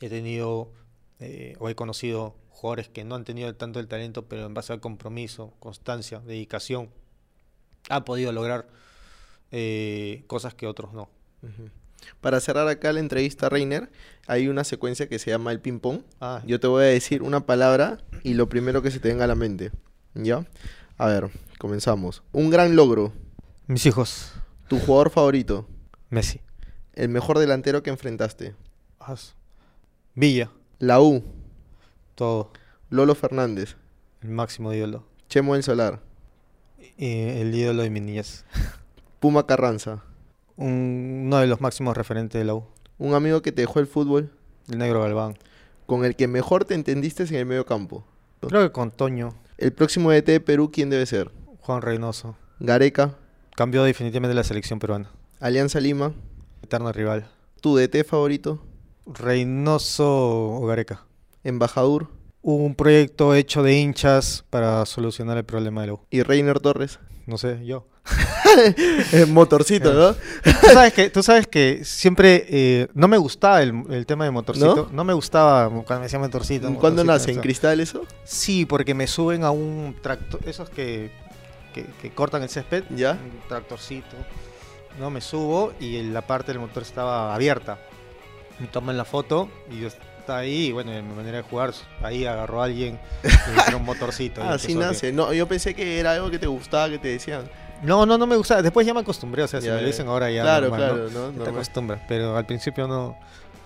he tenido eh, o he conocido jugadores que no han tenido tanto el talento, pero en base al compromiso, constancia, dedicación, han podido lograr eh, cosas que otros no. Para cerrar acá la entrevista, Reiner, hay una secuencia que se llama el ping-pong. Ah, Yo te voy a decir una palabra y lo primero que se te venga a la mente. ¿Ya? A ver, comenzamos. Un gran logro. mis hijos, Tu jugador favorito. Messi, El mejor delantero que enfrentaste. As- Villa, La U. todo, Lolo Fernández. el máximo ídolo, Chemo del Solar. el ídolo de mi niñez, Puma Carranza. Un- uno de los máximos referentes de la U. Un amigo que te dejó el fútbol, El negro Galván. con el que mejor te entendiste en el medio campo. Creo que con Toño, El próximo DT de Perú, ¿quién debe ser? Juan Reynoso. Gareca, Cambió definitivamente la selección peruana. Alianza Lima, Eterno rival. tu DT favorito, Reynoso o Gareca. Embajador un proyecto hecho de hinchas para solucionar el problema de la U. y Reiner Torres. No sé, yo. Motorcito, ¿no? Tú sabes que, tú sabes que siempre eh, no me gustaba el, el tema de motorcito. ¿No? me gustaba cuando me decía motorcito. ¿Cuándo nace? ¿En cristal eso? Sí, porque me suben a un tractor, esos que, que, que cortan el césped, ¿Ya? un tractorcito. No, me subo y la parte del motor estaba abierta. Me toman la foto y yo estaba ahí y bueno, en mi manera de jugar, ahí agarró a alguien y un motorcito. Ah, así nace. No, yo pensé que era algo que te gustaba, que te decían. No, no, no me gustaba. Después ya me acostumbré, o sea, si Ya, me lo dicen ahora ya. Claro, normal, ¿no? claro, ¿no? Ya Te acostumbras, pero al principio no,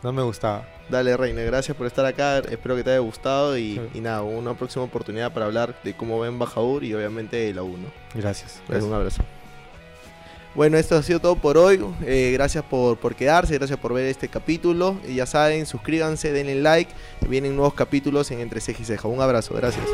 no me gustaba. Dale, Reina, gracias por estar acá. Espero que te haya gustado y, Sí. y nada, una próxima oportunidad para hablar de cómo va Embajador y obviamente de la 1. Gracias. Gracias, un abrazo. Bueno, esto ha sido todo por hoy. Eh, gracias por, por quedarse, gracias por ver este capítulo. Y ya saben, suscríbanse, denle like. Vienen nuevos capítulos en Entre Ceja y Ceja. Un abrazo, gracias.